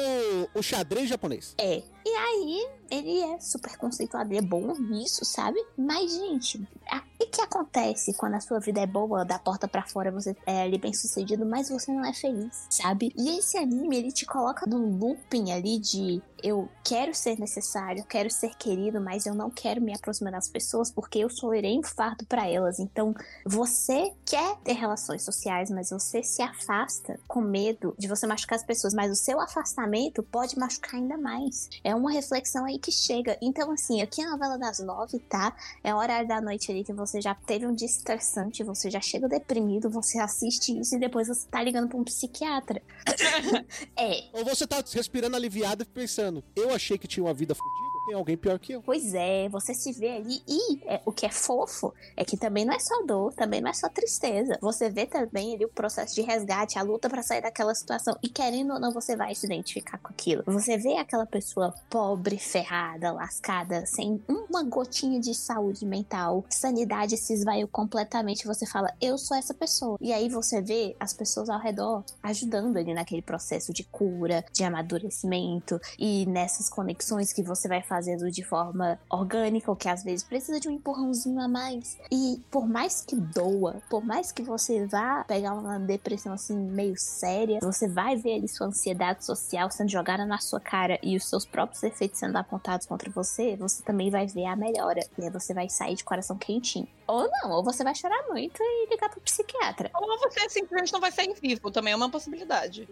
o xadrez japonês. É. E aí, ele é super conceituado, ele é bom nisso, sabe? Mas, gente, a- o que acontece quando a sua vida é boa, da porta pra fora, você é ali bem sucedido, mas você não é feliz, sabe? E esse anime, ele te coloca num looping ali de eu quero ser necessário, eu quero ser querido, mas eu não quero me aproximar das pessoas porque eu soerei um fardo pra elas. Então, você quer ter relações sociais, mas você se afasta com medo de você machucar as pessoas, mas o seu afastamento pode machucar ainda mais. É uma reflexão aí que chega. Então, assim, aqui é a novela das nove, tá? É horário da noite ali que você já teve um dia estressante, você já chega deprimido, você assiste isso e depois você tá ligando pra um psiquiatra. [laughs] é, Ou você tá respirando aliviado e pensando, eu achei que tinha uma vida fodida, tem alguém pior que eu. Pois é, você se vê ali e é, o que é fofo é que também não é só dor, também não é só tristeza. Você vê também ali o processo de resgate, a luta pra sair daquela situação e querendo ou não você vai se identificar com aquilo. Você vê aquela pessoa pobre, ferrada, lascada, sem uma gotinha de saúde mental, sanidade se esvaiu completamente, você fala, eu sou essa pessoa. E aí você vê as pessoas ao redor ajudando ele naquele processo de cura, de amadurecimento e nessas conexões que você vai fazendo de forma orgânica, ou que às vezes precisa de um empurrãozinho a mais. E por mais que doa, por mais que você vá pegar uma depressão assim meio séria, você vai ver ali sua ansiedade social sendo jogada na sua cara e os seus próprios efeitos sendo apontados contra você, você também vai ver a melhora. E aí você vai sair de coração quentinho. Ou não, ou você vai chorar muito e ligar pro psiquiatra. Ou você simplesmente não vai sair vivo, também é uma possibilidade.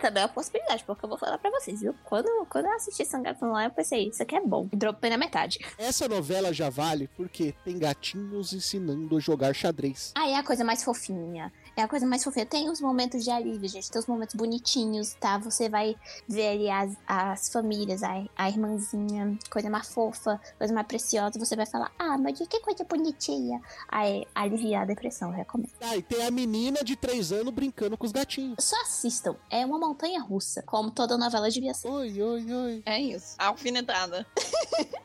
Também é uma possibilidade, porque eu vou falar pra vocês, viu? Quando, quando eu assisti Sangatsu no Lion, eu pensei, isso aqui é bom. E dropei na metade. Essa novela já vale porque tem gatinhos ensinando a jogar xadrez. Ah, é a coisa mais fofinha. É a coisa mais fofinha. Tem os momentos de alívio, gente. Tem os momentos bonitinhos, tá? Você vai ver ali as, as famílias, a, a irmãzinha, coisa mais fofa, coisa mais preciosa. Você vai falar, ah, mas que coisa bonitinha. Aí, aliviar a depressão, eu recomendo. Ah, e tem a menina de 3 anos brincando com os gatinhos. Só assistam. É uma montanha russa, como toda novela devia ser. Oi, oi, oi. É isso. Alfinetada. [laughs]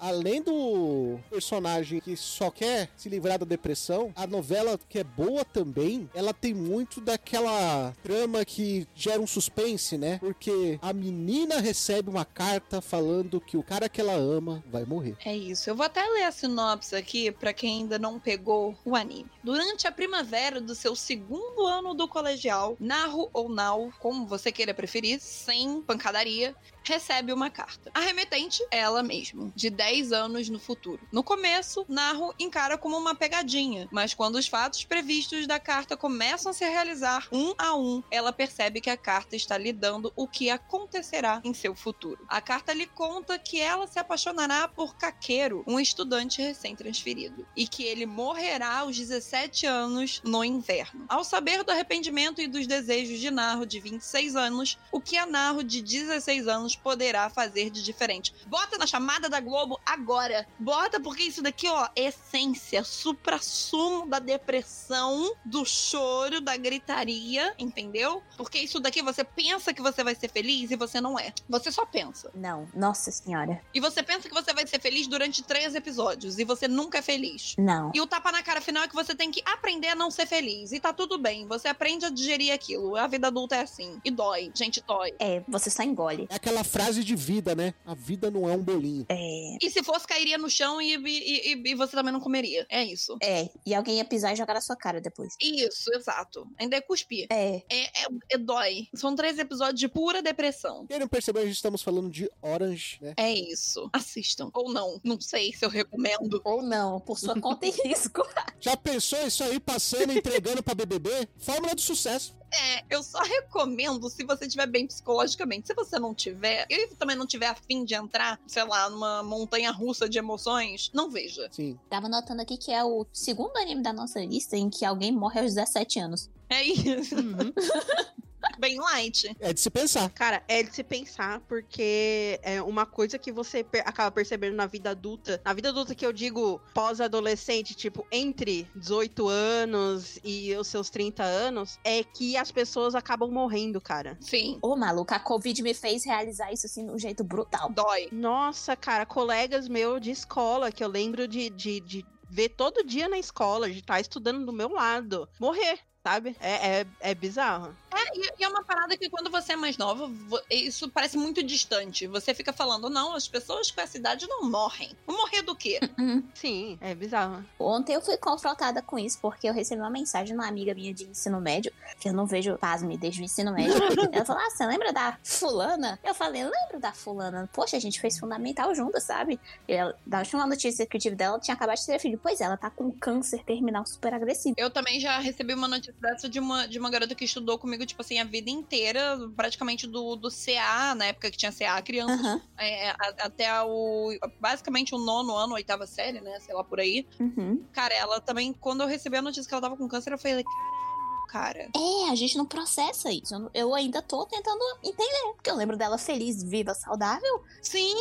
Além do personagem que só quer se livrar da depressão, a novela, que é boa também, ela tem muito daquela trama que gera um suspense, né? Porque a menina recebe uma carta falando que o cara que ela ama vai morrer. É isso. Eu vou até ler a sinopse aqui pra quem ainda não pegou o anime. Durante a primavera do seu segundo ano do colegial, Naru ou Nau, como você queira preferir, sem pancadaria, recebe uma carta. A remetente é ela mesma, de 10 anos no futuro. No começo, Naru encara como uma pegadinha, mas quando os fatos previstos da carta começam a se realizar um a um, ela percebe que a carta está lhe dando o que acontecerá em seu futuro. A carta lhe conta que ela se apaixonará por Kakeru, um estudante recém-transferido, e que ele morrerá aos 17 anos no inverno. Ao saber do arrependimento e dos desejos de Naru de 26 anos, o que a Naru de 16 anos poderá fazer de diferente. Bota na chamada da Globo agora. Bota, porque isso daqui, ó, é essência, supra-sumo da depressão, do choro, da gritaria, entendeu? Porque isso daqui você pensa que você vai ser feliz e você não é. Você só pensa. Não, nossa senhora. E você pensa que você vai ser feliz durante três episódios e você nunca é feliz. Não. E o tapa na cara final é que você tem que aprender a não ser feliz. E tá tudo bem. Você aprende a digerir aquilo. A vida adulta é assim. E dói. Gente, dói. É, você só engole. É aquela frase de vida, né? A vida não é um bolinho. É. E se fosse, cairia no chão e, e, e- e você também não comeria. É isso. É, e alguém ia pisar e jogar na sua cara depois. Isso, exato. Ainda é cuspir. É. É, é, é dói. São três episódios de pura depressão. Quem não percebeu, a gente estamos falando de Orange, né? É isso. Assistam. Ou não. Não sei se eu recomendo. Ou não, por sua conta e risco. Já pensou isso aí passando, entregando pra BBB? Fórmula do sucesso. É, eu só recomendo se você estiver bem psicologicamente. Se você não tiver, e também não tiver afim de entrar, sei lá, numa montanha russa de emoções, não veja. Sim. Tava notando aqui que é o segundo anime da nossa lista em que alguém morre aos 17 anos. É isso. Uhum. [laughs] Bem light. É de se pensar. Cara, é de se pensar, porque é uma coisa que você per- acaba percebendo na vida adulta. Na vida adulta que eu digo pós-adolescente, tipo, entre 18 anos e os seus 30 anos, é que as pessoas acabam morrendo, cara. Sim. Ô, maluca, a Covid me fez realizar isso assim de um jeito brutal. Dói. Nossa, cara, colegas meus de escola, que eu lembro de, de, de ver todo dia na escola, de estar estudando do meu lado, morrer. Sabe? É, é, é bizarro. É, e, é uma parada que quando você é mais nova, isso parece muito distante. Você fica falando, não, as pessoas com essa idade não morrem. Vão morrer do quê? [laughs] Hum. Sim, é bizarro. Ontem eu fui confrontada com isso porque eu recebi uma mensagem de uma amiga minha de ensino médio, que eu não vejo, pasme, desde o ensino médio. [laughs] Ela falou: Ah, você lembra da fulana? Eu falei, lembro da fulana. Poxa, a gente fez fundamental junto, sabe? E ela, da última notícia que eu tive dela, ela tinha acabado de ter filho. Pois é, ela tá com câncer terminal super agressivo. Eu também já recebi uma notícia dessa de uma, de uma garota que estudou comigo, tipo assim, a vida inteira, praticamente do, do CA, na época que tinha CA, criança Aham. é, a- até o. Basicamente o nono ano, oitava série, né? Sei lá por aí. Uhum. Cara, ela também, quando eu recebi a notícia que ela tava com câncer, eu falei, caralho, cara. É, a gente não processa isso. Eu, eu ainda tô tentando entender. Porque eu lembro dela feliz, viva, saudável. Sim,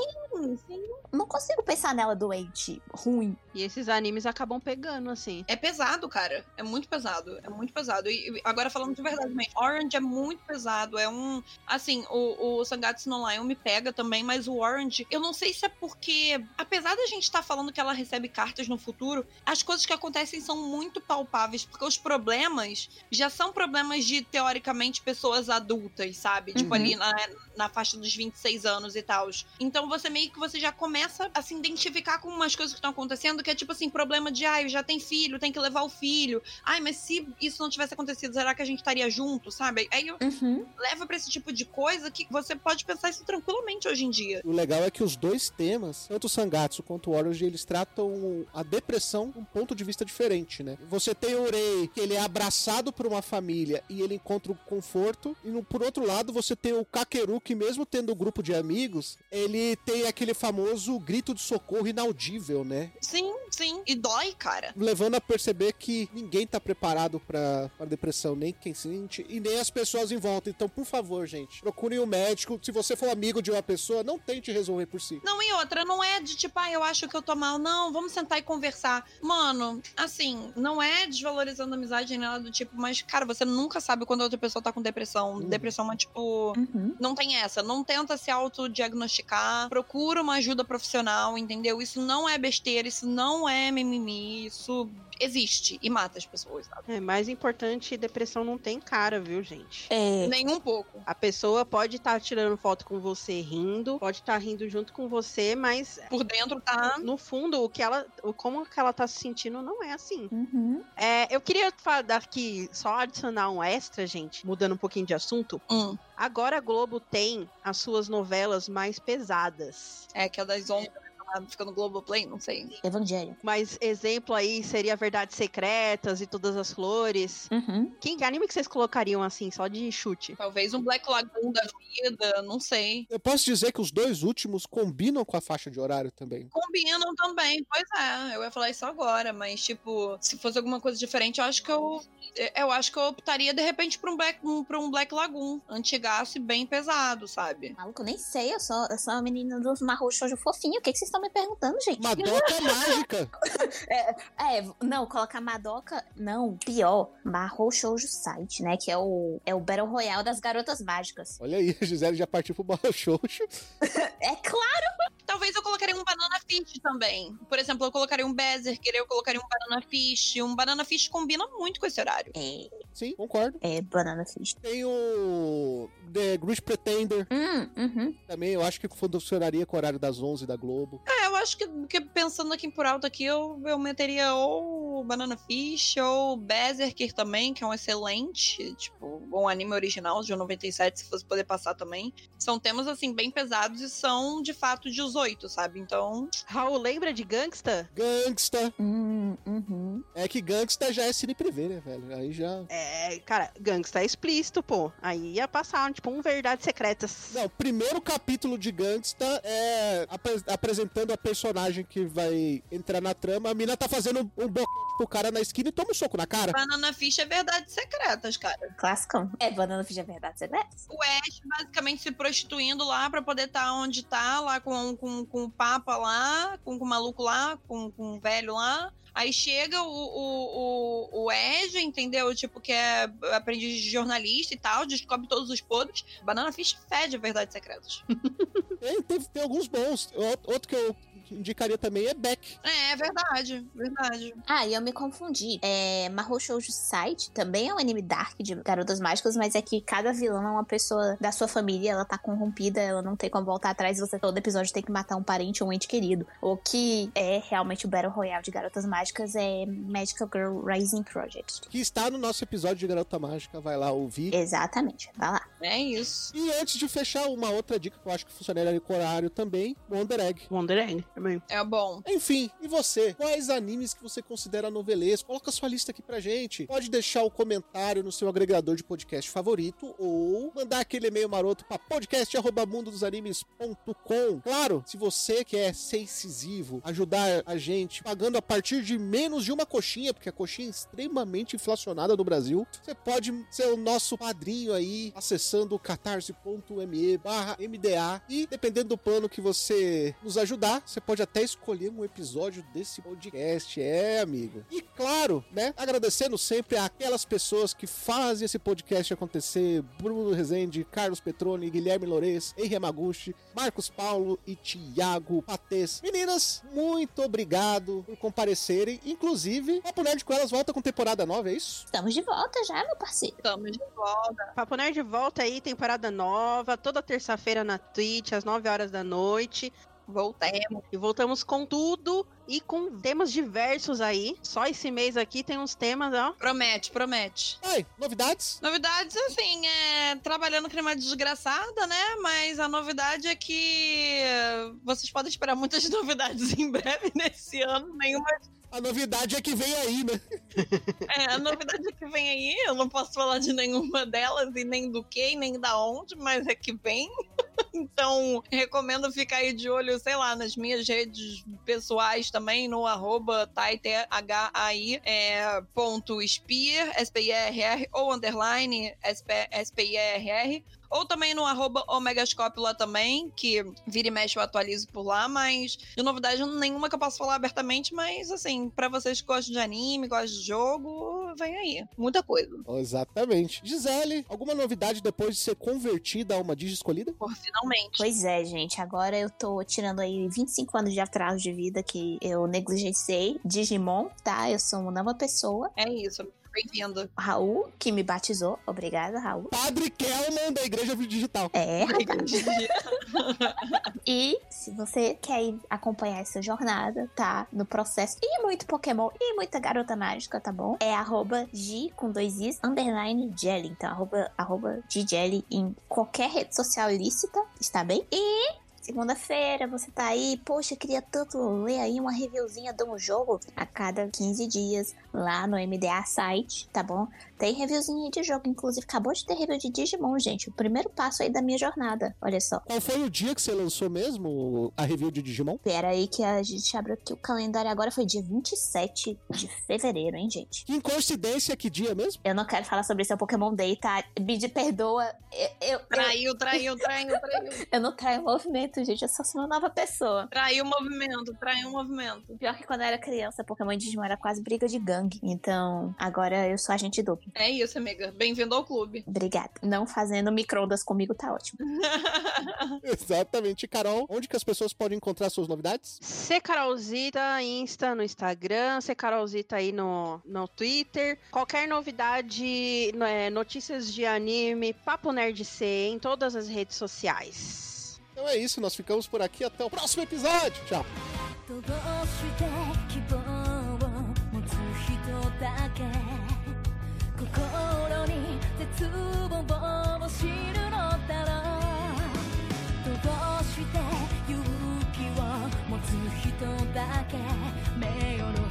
sim. Não consigo pensar nela doente, ruim. E esses animes acabam pegando, assim. É pesado, cara. É muito pesado. É muito pesado. E agora falando de verdade mesmo, Orange é muito pesado. É um. Assim, o, o Sangatsu no Lion me pega também, mas o Orange, eu não sei se é porque. Apesar da gente estar falando que ela recebe cartas no futuro, as coisas que acontecem são muito palpáveis, porque os problemas já são problemas de, teoricamente, pessoas adultas, sabe? Tipo, Uhum. ali na, na faixa dos 26 anos e tal. Então você meio que você já começa a se identificar com umas coisas que estão acontecendo, que é tipo assim, problema de, ai, já tem filho, tem que levar o filho. Ai, mas se isso não tivesse acontecido, será que a gente estaria junto, sabe? Aí eu Uhum. leva pra esse tipo de coisa que você pode pensar isso tranquilamente hoje em dia. O legal é que os dois temas, tanto o Sangatsu quanto o Orange, eles tratam a depressão de um ponto de vista diferente, né? Você tem o Urei, que ele é abraçado por uma família e ele encontra o conforto, e no, por outro lado você tem o Kakeru, que mesmo tendo um grupo de amigos, ele tem aquele famoso grito de socorro inaudível, né? Sim, sim. E dói, cara. Levando a perceber que ninguém tá preparado pra, pra depressão, nem quem sente, e nem as pessoas em volta. Então, por favor, gente, procurem um médico. Se você for amigo de uma pessoa, não tente resolver por si. Não, e outra, não é de tipo, ah, eu acho que eu tô mal. Não, vamos sentar e conversar. Mano, assim, não é desvalorizando a amizade nem nada do tipo, mas, cara, você nunca sabe quando a outra pessoa tá com depressão. Uhum. Depressão é tipo. Uhum. Não tem essa. Não tenta se autodiagnosticar. procura uma ajuda profissional, entendeu? Isso não é besteira, isso não é mimimi, isso existe e mata as pessoas, sabe? É mais importante, depressão não tem cara, viu, gente? É. Nem um pouco. A pessoa pode estar tirando foto com você rindo, pode estar rindo junto com você, mas Por dentro tá. no fundo, o que ela, o como que ela tá se sentindo não é assim. Uhum. É, eu queria falar aqui, só adicionar um extra, gente, mudando um pouquinho de assunto. Hum, Agora a Globo tem as suas novelas mais pesadas. é que é das ondas fica no Globoplay, não sei. Evangelho. Mas exemplo aí seria Verdades Secretas e Todas as Flores. Uhum. Que anime que vocês colocariam assim, só de chute? Talvez um Black Lagoon da vida, não sei. Eu posso dizer que os dois últimos combinam com a faixa de horário também. Combinam também, pois é. Eu ia falar isso agora, mas tipo, se fosse alguma coisa diferente, eu acho que eu. Eu acho que eu optaria de repente pra um Black, um, pra um Black Lagoon. Antigaço e bem pesado, sabe? Maluco, eu nem sei, eu sou, eu sou a menina dos Marro Shoujo fofinho. O que, que vocês estão me perguntando, gente? Madoka mágica. [laughs] É, não, colocar Madoka. Não, pior. Marro Shoujo Site, né? Que é o, é o Battle Royale das garotas mágicas. Olha aí, [laughs] a Gisele já partiu pro Barro Xoxo. [laughs] É claro. Talvez eu colocaria um Banana Fish também. Por exemplo, eu colocaria um Berserker, eu colocaria um Banana Fish. Um Banana Fish combina muito com esse horário. É, Sim, concordo. é Banana Fish. Tem o The Great Pretender Hum, uhum. também. Eu acho que funcionaria com o horário das 11 da Globo. É, eu acho que, que pensando aqui por alto aqui, eu, eu meteria ou Banana Fish ou Berserker também, que é um excelente, tipo, bom anime original de 97, se fosse poder passar também. São temas, assim, bem pesados e são, de fato, 18, sabe? Então, Raul, lembra de Gangsta? Gangsta. Hum, uhum. É que Gangsta já é cine privê, né, velho? Aí já. É, cara, Gangsta é explícito, pô. Aí ia passar, tipo, um Verdades Secretas. Não, o primeiro capítulo de Gangsta é apre- apresentando a personagem que vai entrar na trama. A mina tá fazendo um, boquete pro cara na esquina e toma um soco na cara. Banana Fish é verdades secretas, cara. Classicão. É, Banana Fish é verdade, vê? O Ash basicamente se prostituindo lá pra poder estar onde tá, lá com, com, com o Papa lá, com, com o maluco lá, com, com o velho lá. Aí chega o, o, o, o Ed, entendeu? Tipo, que é aprendiz de jornalista e tal, descobre todos os podres. Banana Fish fede verdades secretas. [laughs] Tem, tem, tem alguns bons. Out- Outro que eu indicaria também é Beck. É, é verdade, verdade. Ah, e eu me confundi. É, Mahou Shoujo Site também é um anime dark de garotas mágicas, mas é que cada vilã é uma pessoa da sua família, ela tá corrompida, ela não tem como voltar atrás, você todo episódio tem que matar um parente ou um ente querido. O que é realmente o Battle Royale de garotas mágicas é Magical Girl Rising Project. Que está no nosso episódio de Garota Mágica. Vai lá ouvir. Exatamente, vai lá. É isso. E antes de fechar, uma outra dica que eu acho que funcionaria com horário também: Wonder Egg. Wonder Egg também. É bom. Enfim, e você? Quais animes que você considera novelesco? Coloca sua lista aqui pra gente. Pode deixar o comentário no seu agregador de podcast favorito ou mandar aquele e-mail maroto pra podcast@mundodosanimes.com. Claro, se você quer ser incisivo, ajudar a gente pagando a partir de menos de uma coxinha, porque a coxinha é extremamente inflacionada no Brasil, você pode ser o nosso padrinho aí acessando catarse.me barra MDA e dependendo do plano que você nos ajudar, você pode até escolher um episódio desse podcast, é amigo. E claro, né, agradecendo sempre aquelas pessoas que fazem esse podcast acontecer, Bruno Rezende, Carlos Petroni, Guilherme Lourenço, Henri Yamaguchi, Marcos Paulo e Tiago Patês. Meninas, muito obrigado por comparecerem, inclusive, Papo Nerd com elas volta com temporada nova, é isso? Estamos de volta já, meu parceiro. Estamos de volta. Papo Nerd volta aí, temporada nova, toda terça-feira na Twitch, às 9 horas da noite. Voltemos. E voltamos com tudo e com temas diversos aí. Só esse mês aqui tem uns temas, ó. Promete, promete. Ai, novidades? Novidades, assim, é trabalhando com uma desgraçada, né? Mas a novidade é que vocês podem esperar muitas [laughs] novidades em breve nesse ano. Nenhuma. A novidade é que vem aí, né? [laughs] É, a novidade é que vem aí. Eu não posso falar de nenhuma delas e nem do que, nem da onde, mas é que vem. [laughs] Então, recomendo ficar aí de olho, sei lá, nas minhas redes pessoais também, no arroba é, S-P-I-R-R, ou underline SP, S-P-I-R-R, ou também no arroba Omegascope lá também, que vira e mexe eu atualizo por lá, mas de novidade nenhuma que eu posso falar abertamente, mas assim, pra vocês que gostam de anime, gostam de jogo, vem aí. Muita coisa. Exatamente. Gisele, alguma novidade depois de ser convertida a uma Digi escolhida? Por finalmente. Pois é, gente. Agora eu tô tirando aí 25 anos de atraso de vida que eu negligenciei. Digimon, tá? Eu sou uma nova pessoa. É isso. Bem-vindo. Raul, que me batizou. Obrigada, Raul. Padre Kelman da Igreja Digital. É, rapaz. [laughs] E se você quer acompanhar essa jornada, tá? No processo. E muito Pokémon e muita garota mágica, tá bom? É arroba G com dois Is, underline Jelly. Então, arroba, arroba Gjelly em qualquer rede social ilícita, está bem? E segunda-feira você tá aí, poxa, queria tanto ler aí uma reviewzinha de um jogo a cada 15 dias lá no MDA site, tá bom? Tem reviewzinha de jogo, inclusive acabou de ter review de Digimon, gente. O primeiro passo aí da minha jornada, olha só. Qual foi o dia que você lançou mesmo a review de Digimon? Pera aí que a gente abriu aqui o calendário agora, foi dia 27 de fevereiro, hein, gente? Que coincidência, que dia mesmo? Eu não quero falar sobre isso, é o Pokémon Day, tá? Me perdoa, eu, eu, eu, Traiu, traiu, traiu, traiu. [laughs] eu não traio movimento, gente, eu só sou uma nova pessoa. Traiu o movimento, traiu o movimento. Pior que quando eu era criança, Pokémon Digimon era quase briga de gangue. Então, agora eu sou agente duplo. É isso, amiga. Bem-vindo ao clube. Obrigada. Não fazendo micro-ondas comigo tá ótimo. [laughs] Exatamente. Carol, onde que as pessoas podem encontrar suas novidades? C Carolzita, Insta no Instagram, C Carolzita aí no, no Twitter. Qualquer novidade, no- é, notícias de anime, Papo Nerd C em todas as redes sociais. Então é isso, nós ficamos por aqui. Até o próximo episódio. Tchau. どうして希望を持つ人だけ心に絶望を知るのだろうどうして勇気を持つ人だけ名誉の